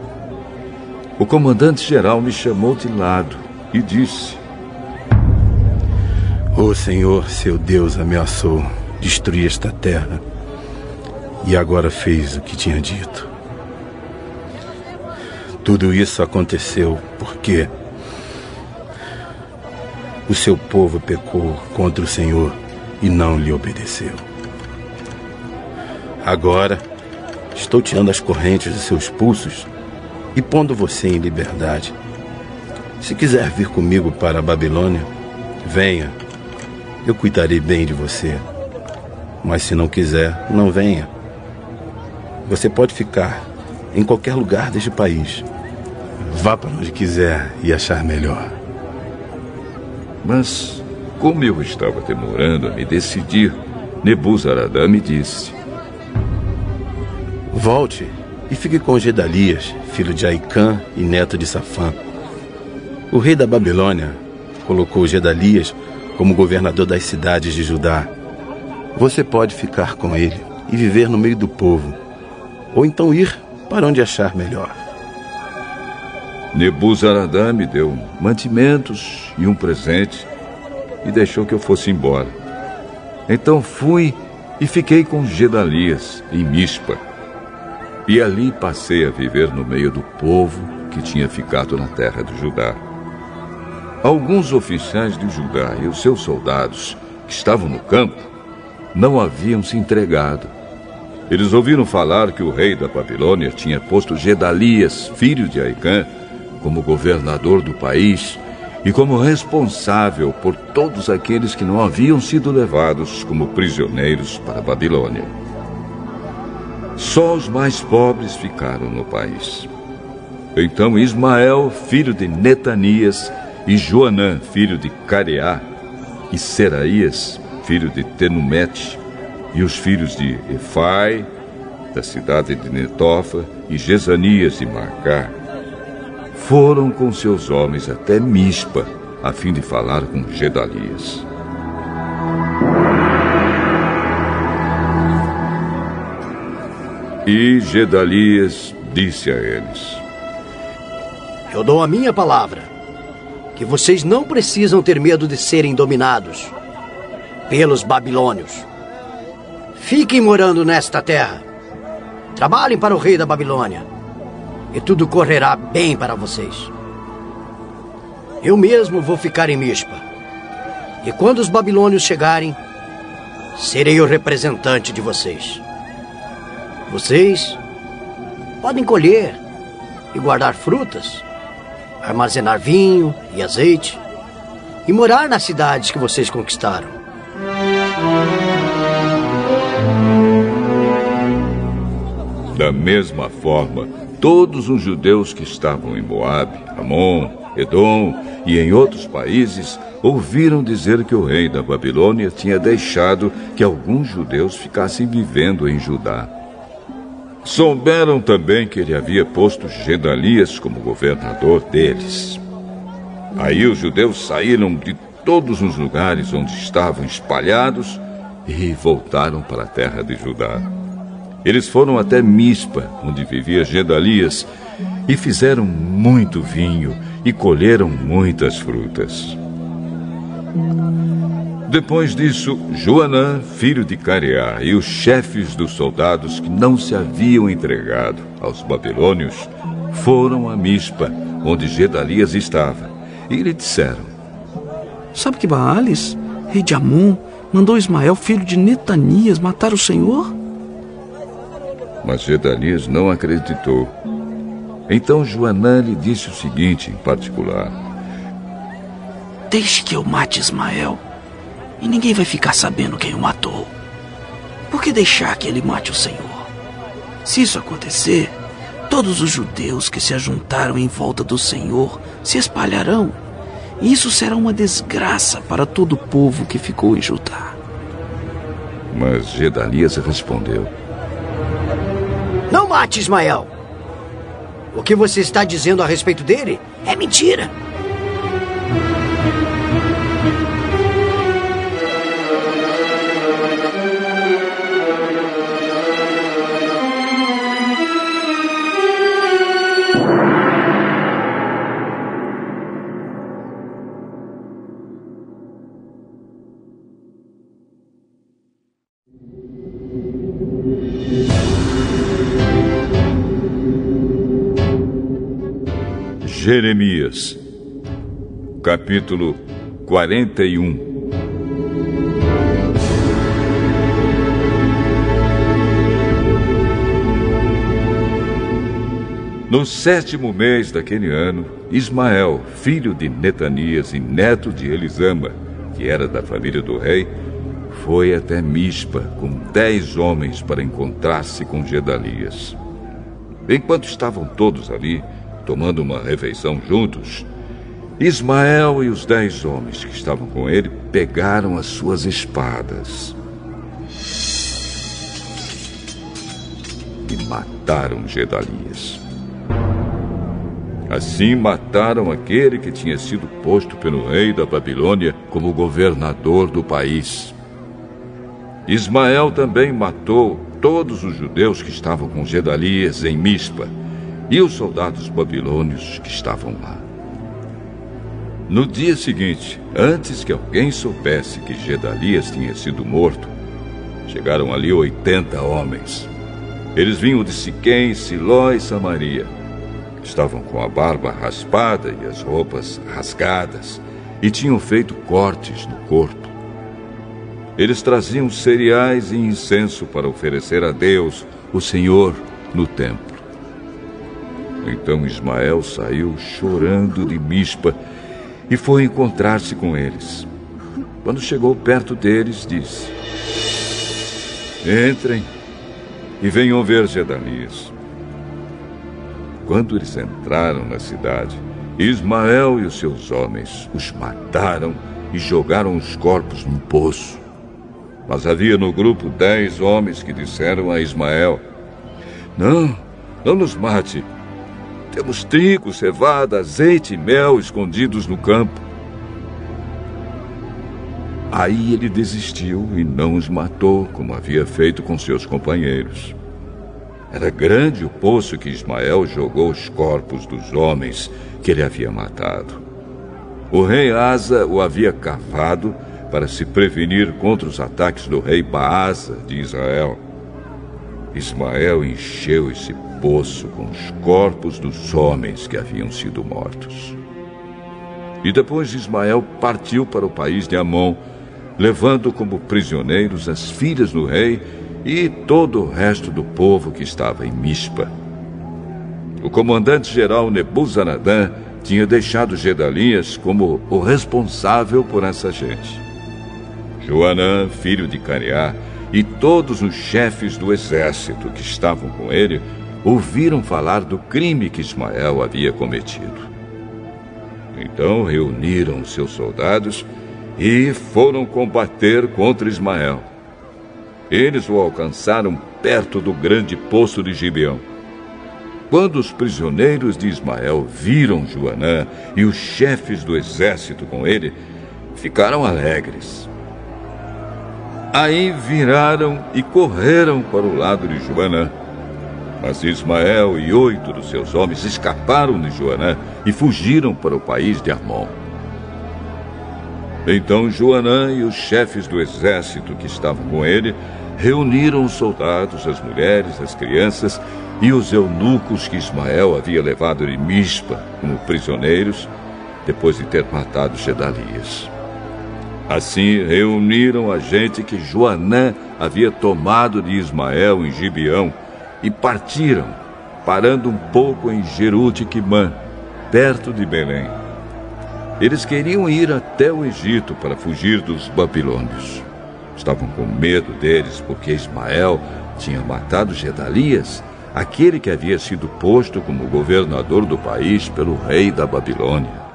O comandante-geral me chamou de lado e disse: O Senhor, seu Deus, ameaçou destruir esta terra e agora fez o que tinha dito. Tudo isso aconteceu porque O seu povo pecou contra o Senhor e não lhe obedeceu. Agora, estou tirando as correntes de seus pulsos e pondo você em liberdade. Se quiser vir comigo para a Babilônia, venha. Eu cuidarei bem de você. Mas se não quiser, não venha. Você pode ficar em qualquer lugar deste país. Vá para onde quiser e achar melhor. Mas, como eu estava demorando a me decidir, Nebuzaradã me disse: Volte e fique com Gedalias, filho de Aicã e neto de Safã. O rei da Babilônia colocou Gedalias como governador das cidades de Judá. Você pode ficar com ele e viver no meio do povo, ou então ir para onde achar melhor. Nebuzaradã me deu mantimentos e um presente e deixou que eu fosse embora. Então fui e fiquei com Gedalias em Mispa. E ali passei a viver no meio do povo que tinha ficado na terra de Judá. Alguns oficiais de Judá e os seus soldados que estavam no campo não haviam se entregado. Eles ouviram falar que o rei da Babilônia tinha posto Gedalias, filho de Aicã, como governador do país e como responsável por todos aqueles que não haviam sido levados como prisioneiros para a Babilônia. Só os mais pobres ficaram no país. Então Ismael, filho de Netanias, e Joanã, filho de Careá, e Seraías, filho de Tenumete, e os filhos de Efai, da cidade de Netofa, e Jezanias de Marcá, foram com seus homens até Mispa, a fim de falar com Gedalias. E Gedalias disse a eles: Eu dou a minha palavra que vocês não precisam ter medo de serem dominados pelos babilônios. Fiquem morando nesta terra. Trabalhem para o rei da Babilônia e tudo correrá bem para vocês. Eu mesmo vou ficar em Mispa. E quando os babilônios chegarem, serei o representante de vocês. Vocês podem colher e guardar frutas, armazenar vinho e azeite e morar nas cidades que vocês conquistaram. Da mesma forma, todos os judeus que estavam em Moabe, Amon, Edom e em outros países ouviram dizer que o rei da Babilônia tinha deixado que alguns judeus ficassem vivendo em Judá. Souberam também que ele havia posto Gedalias como governador deles. Aí os judeus saíram de todos os lugares onde estavam espalhados e voltaram para a terra de Judá. Eles foram até Mispa, onde vivia Gedalias, e fizeram muito vinho e colheram muitas frutas. Depois disso, Joanã, filho de Careá, e os chefes dos soldados que não se haviam entregado aos babilônios foram a Mispa, onde Gedalias estava, e lhe disseram: Sabe que Baales, rei de Amon, mandou Ismael, filho de Netanias, matar o Senhor? Mas Gedalias não acreditou. Então Joanã lhe disse o seguinte em particular: Deixe que eu mate Ismael, e ninguém vai ficar sabendo quem o matou. Por que deixar que ele mate o Senhor? Se isso acontecer, todos os judeus que se ajuntaram em volta do Senhor se espalharão, e isso será uma desgraça para todo o povo que ficou em Judá. Mas Gedalias respondeu: Não mate Ismael. O que você está dizendo a respeito dele é mentira. Jeremias, capítulo 41 No sétimo mês daquele ano, Ismael, filho de Netanias e neto de Elisama, que era da família do rei, foi até Mispa com dez homens para encontrar-se com Gedalias. Enquanto estavam todos ali, tomando uma refeição juntos, Ismael e os dez homens que estavam com ele pegaram as suas espadas e mataram Gedalias. Assim mataram aquele que tinha sido posto pelo rei da Babilônia como governador do país. Ismael também matou todos os judeus que estavam com Gedalias em Mispa e os soldados babilônios que estavam lá. No dia seguinte, antes que alguém soubesse que Gedalias tinha sido morto, chegaram ali 80 homens. Eles vinham de Siquém, Siló e Samaria. Estavam com a barba raspada e as roupas rasgadas e tinham feito cortes no corpo. Eles traziam cereais e incenso para oferecer a Deus, o Senhor, no templo. Então Ismael saiu chorando de Mispa e foi encontrar-se com eles. Quando chegou perto deles, disse: Entrem e venham ver Gedalias. Quando eles entraram na cidade, Ismael e os seus homens os mataram e jogaram os corpos num poço. Mas havia no grupo dez homens que disseram a Ismael: Não, não nos mate. Temos trigo, cevada, azeite e mel escondidos no campo. Aí ele desistiu e não os matou, como havia feito com seus companheiros. Era grande o poço que Ismael jogou os corpos dos homens que ele havia matado. O rei Asa o havia cavado para se prevenir contra os ataques do rei Baasa de Israel. Ismael encheu esse poço com os corpos dos homens que haviam sido mortos. E depois Ismael partiu para o país de Amon, levando como prisioneiros as filhas do rei e todo o resto do povo que estava em Mispa. O comandante-geral Nebuzaradan tinha deixado Gedalias como o responsável por essa gente. Joanã, filho de Cariá, e todos os chefes do exército que estavam com ele ouviram falar do crime que Ismael havia cometido. Então reuniram seus soldados e foram combater contra Ismael. Eles o alcançaram perto do grande poço de Gibeão. Quando os prisioneiros de Ismael viram Joanã e os chefes do exército com ele, ficaram alegres. Aí viraram e correram para o lado de Joanã. Mas Ismael e oito dos seus homens escaparam de Joanã e fugiram para o país de Amon. Então Joanã e os chefes do exército que estavam com ele reuniram os soldados, as mulheres, as crianças e os eunucos que Ismael havia levado de Mispa como prisioneiros, depois de ter matado Gedalias. Assim reuniram a gente que Joanã havia tomado de Ismael em Gibeão e partiram, parando um pouco em Jerutiquimã, perto de Belém. Eles queriam ir até o Egito para fugir dos babilônios. Estavam com medo deles porque Ismael tinha matado Gedalias, aquele que havia sido posto como governador do país pelo rei da Babilônia.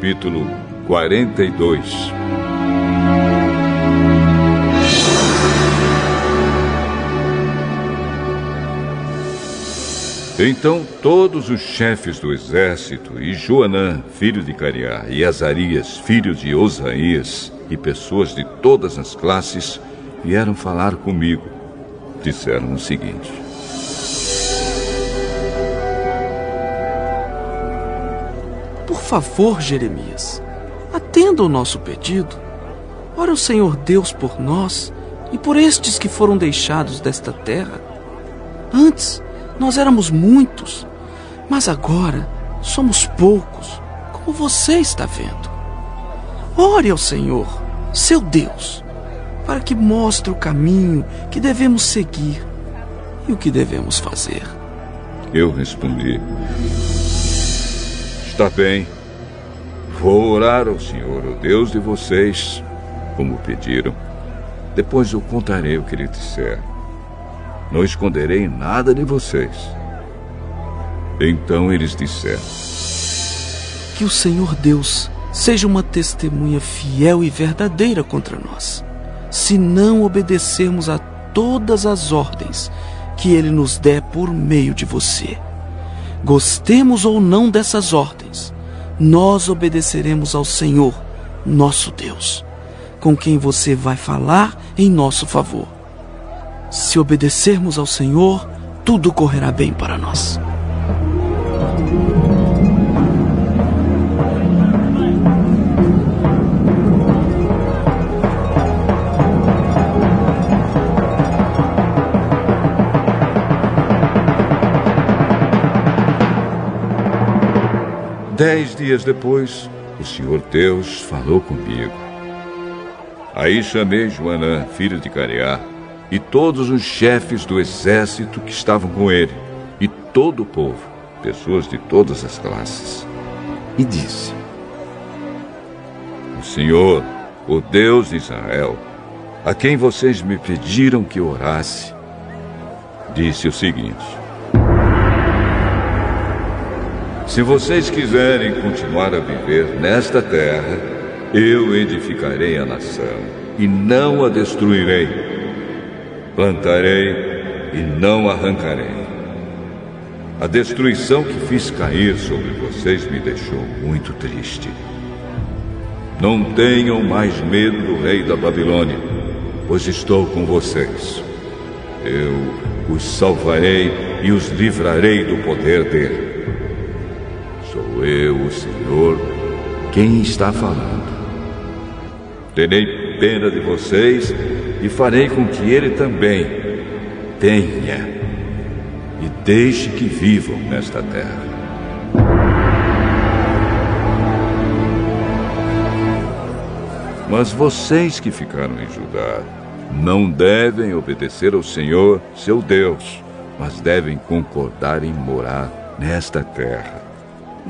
Capítulo 42. Então todos os chefes do exército, e Joanã, filho de Cariá, e Azarias, filho de Osaías, e pessoas de todas as classes, vieram falar comigo. Disseram o seguinte: favor, Jeremias, atenda o nosso pedido. Ora o Senhor Deus por nós e por estes que foram deixados desta terra. Antes, nós éramos muitos, mas agora somos poucos, como você está vendo. Ore ao Senhor, seu Deus, para que mostre o caminho que devemos seguir e o que devemos fazer. Eu respondi: Está bem. Vou orar ao Senhor, o Deus de vocês, como pediram. Depois eu contarei o que ele disser. Não esconderei nada de vocês. Então eles disseram: Que o Senhor Deus seja uma testemunha fiel e verdadeira contra nós, se não obedecermos a todas as ordens que Ele nos der por meio de você. Gostemos ou não dessas ordens, nós obedeceremos ao Senhor, nosso Deus, com quem você vai falar em nosso favor. Se obedecermos ao Senhor, tudo correrá bem para nós. Dez dias depois, o Senhor Deus falou comigo. Aí chamei Joanã, filho de Cariá, e todos os chefes do exército que estavam com ele, e todo o povo, pessoas de todas as classes. E disse: O Senhor, o Deus de Israel, a quem vocês me pediram que orasse, disse o seguinte: Se vocês quiserem continuar a viver nesta terra, eu edificarei a nação e não a destruirei plantarei e não arrancarei. A destruição que fiz cair sobre vocês me deixou muito triste. Não tenham mais medo do rei da Babilônia, pois estou com vocês. Eu os salvarei e os livrarei do poder dele. Eu, o Senhor, quem está falando. Terei pena de vocês e farei com que ele também tenha e deixe que vivam nesta terra. Mas vocês que ficaram em Judá não devem obedecer ao Senhor, seu Deus, mas devem concordar em morar nesta terra.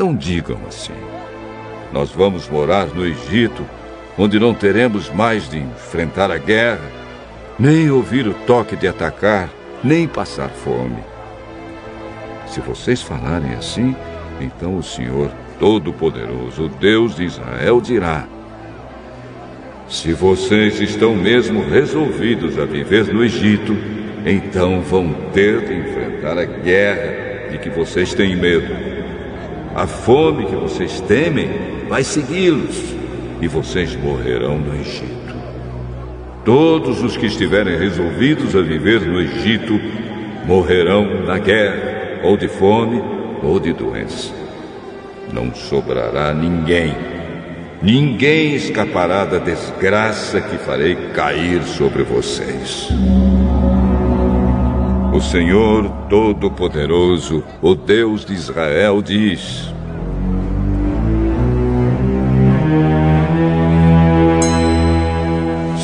Não digam assim. Nós vamos morar no Egito, onde não teremos mais de enfrentar a guerra nem ouvir o toque de atacar, nem passar fome. Se vocês falarem assim, então o Senhor Todo-Poderoso, o Deus de Israel, dirá: Se vocês estão mesmo resolvidos a viver no Egito, então vão ter de enfrentar a guerra de que vocês têm medo. A fome que vocês temem vai segui-los e vocês morrerão no Egito. Todos os que estiverem resolvidos a viver no Egito morrerão na guerra, ou de fome, ou de doença. Não sobrará ninguém. Ninguém escapará da desgraça que farei cair sobre vocês. O Senhor Todo-Poderoso, o Deus de Israel, diz: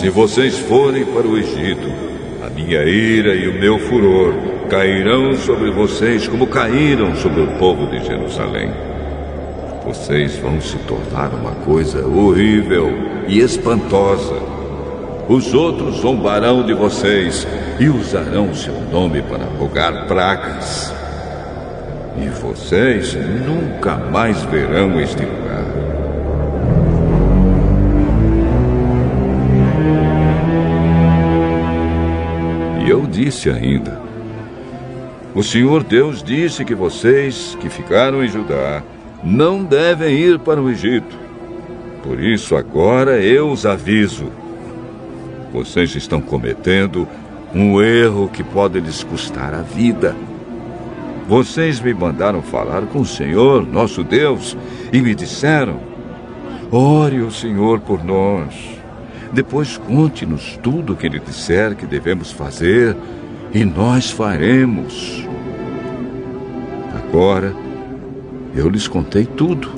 Se vocês forem para o Egito, a minha ira e o meu furor cairão sobre vocês como caíram sobre o povo de Jerusalém. Vocês vão se tornar uma coisa horrível e espantosa. Os outros zombarão de vocês e usarão seu nome para rogar pragas. E vocês nunca mais verão este lugar. E eu disse ainda: O Senhor Deus disse que vocês que ficaram em Judá não devem ir para o Egito. Por isso agora eu os aviso vocês estão cometendo um erro que pode lhes custar a vida. Vocês me mandaram falar com o Senhor, nosso Deus, e me disseram: Ore o Senhor por nós. Depois conte-nos tudo o que ele disser que devemos fazer, e nós faremos. Agora, eu lhes contei tudo.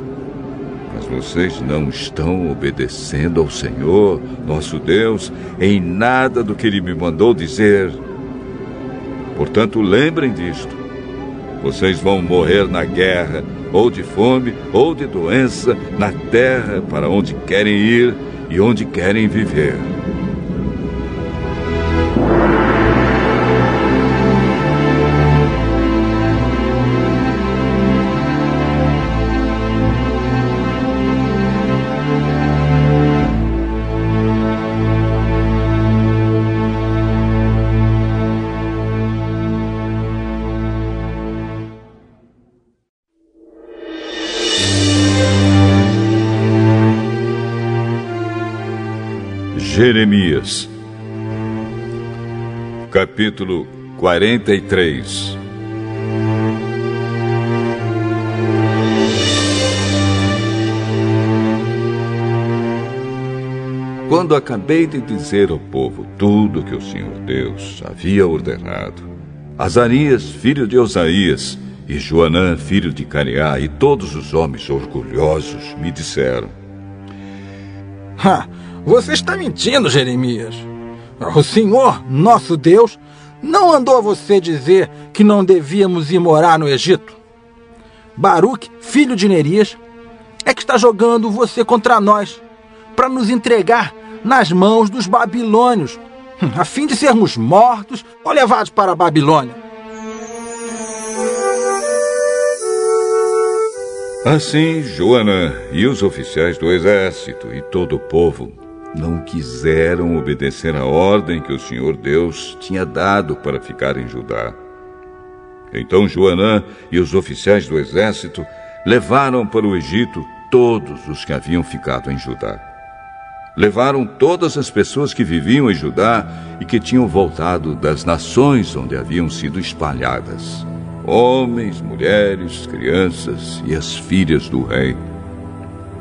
Mas vocês não estão obedecendo ao Senhor, nosso Deus, em nada do que ele me mandou dizer. Portanto, lembrem disto. Vocês vão morrer na guerra, ou de fome, ou de doença, na terra para onde querem ir e onde querem viver. Jeremias, capítulo 43 Quando acabei de dizer ao povo tudo que o Senhor Deus havia ordenado, Azarias, filho de Osaías, e Joanã, filho de Cariá, e todos os homens orgulhosos me disseram: Ha! Você está mentindo, Jeremias. O Senhor, nosso Deus, não mandou você dizer que não devíamos ir morar no Egito. Baruque, filho de Nerias, é que está jogando você contra nós, para nos entregar nas mãos dos babilônios, a fim de sermos mortos ou levados para a Babilônia. Assim, Joanã e os oficiais do exército e todo o povo não quiseram obedecer a ordem que o Senhor Deus tinha dado para ficar em Judá. Então Joanã e os oficiais do exército levaram para o Egito todos os que haviam ficado em Judá. Levaram todas as pessoas que viviam em Judá e que tinham voltado das nações onde haviam sido espalhadas: homens, mulheres, crianças e as filhas do rei.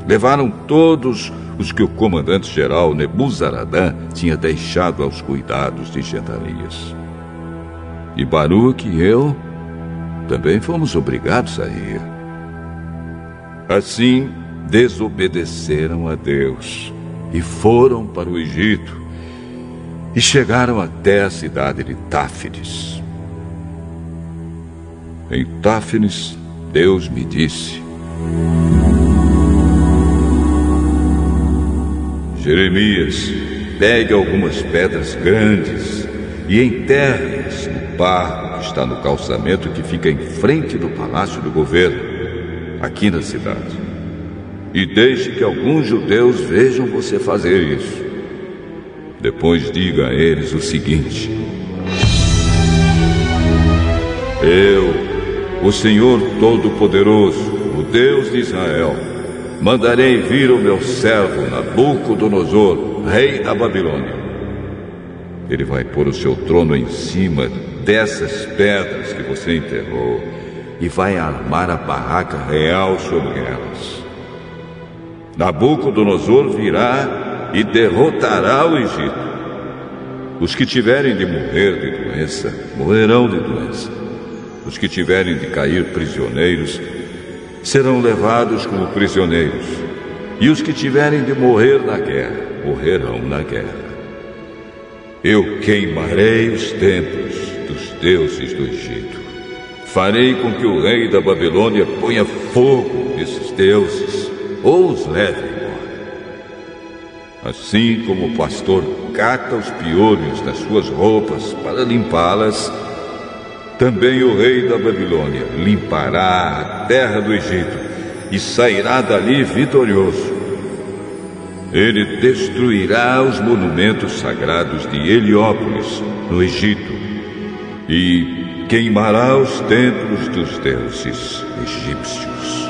Levaram todos os que o comandante-geral Nebuzaradã tinha deixado aos cuidados de Gedalias. E Baruque e eu também fomos obrigados a ir. Assim, desobedeceram a Deus e foram para o Egito e chegaram até a cidade de Táfnis. Em Táfnis, Deus me disse: Jeremias, pegue algumas pedras grandes e enterre-as no barro que está no calçamento que fica em frente do palácio do governo, aqui na cidade. E deixe que alguns judeus vejam você fazer isso. Depois diga a eles o seguinte: Eu, o Senhor Todo-Poderoso, o Deus de Israel, mandarei vir o meu servo Nabucodonosor, rei da Babilônia. Ele vai pôr o seu trono em cima dessas pedras que você enterrou e vai armar a barraca real sobre elas. Nabucodonosor virá e derrotará o Egito. Os que tiverem de morrer de doença, morrerão de doença. Os que tiverem de cair prisioneiros, serão levados como prisioneiros, e os que tiverem de morrer na guerra, morrerão na guerra. Eu queimarei os templos dos deuses do Egito. Farei com que o rei da Babilônia ponha fogo nesses deuses ou os leve embora. Assim como o pastor cata os piolhos das suas roupas para limpá-las, também o rei da Babilônia limpará a terra do Egito e sairá dali vitorioso. Ele destruirá os monumentos sagrados de Heliópolis, no Egito, e queimará os templos dos deuses egípcios.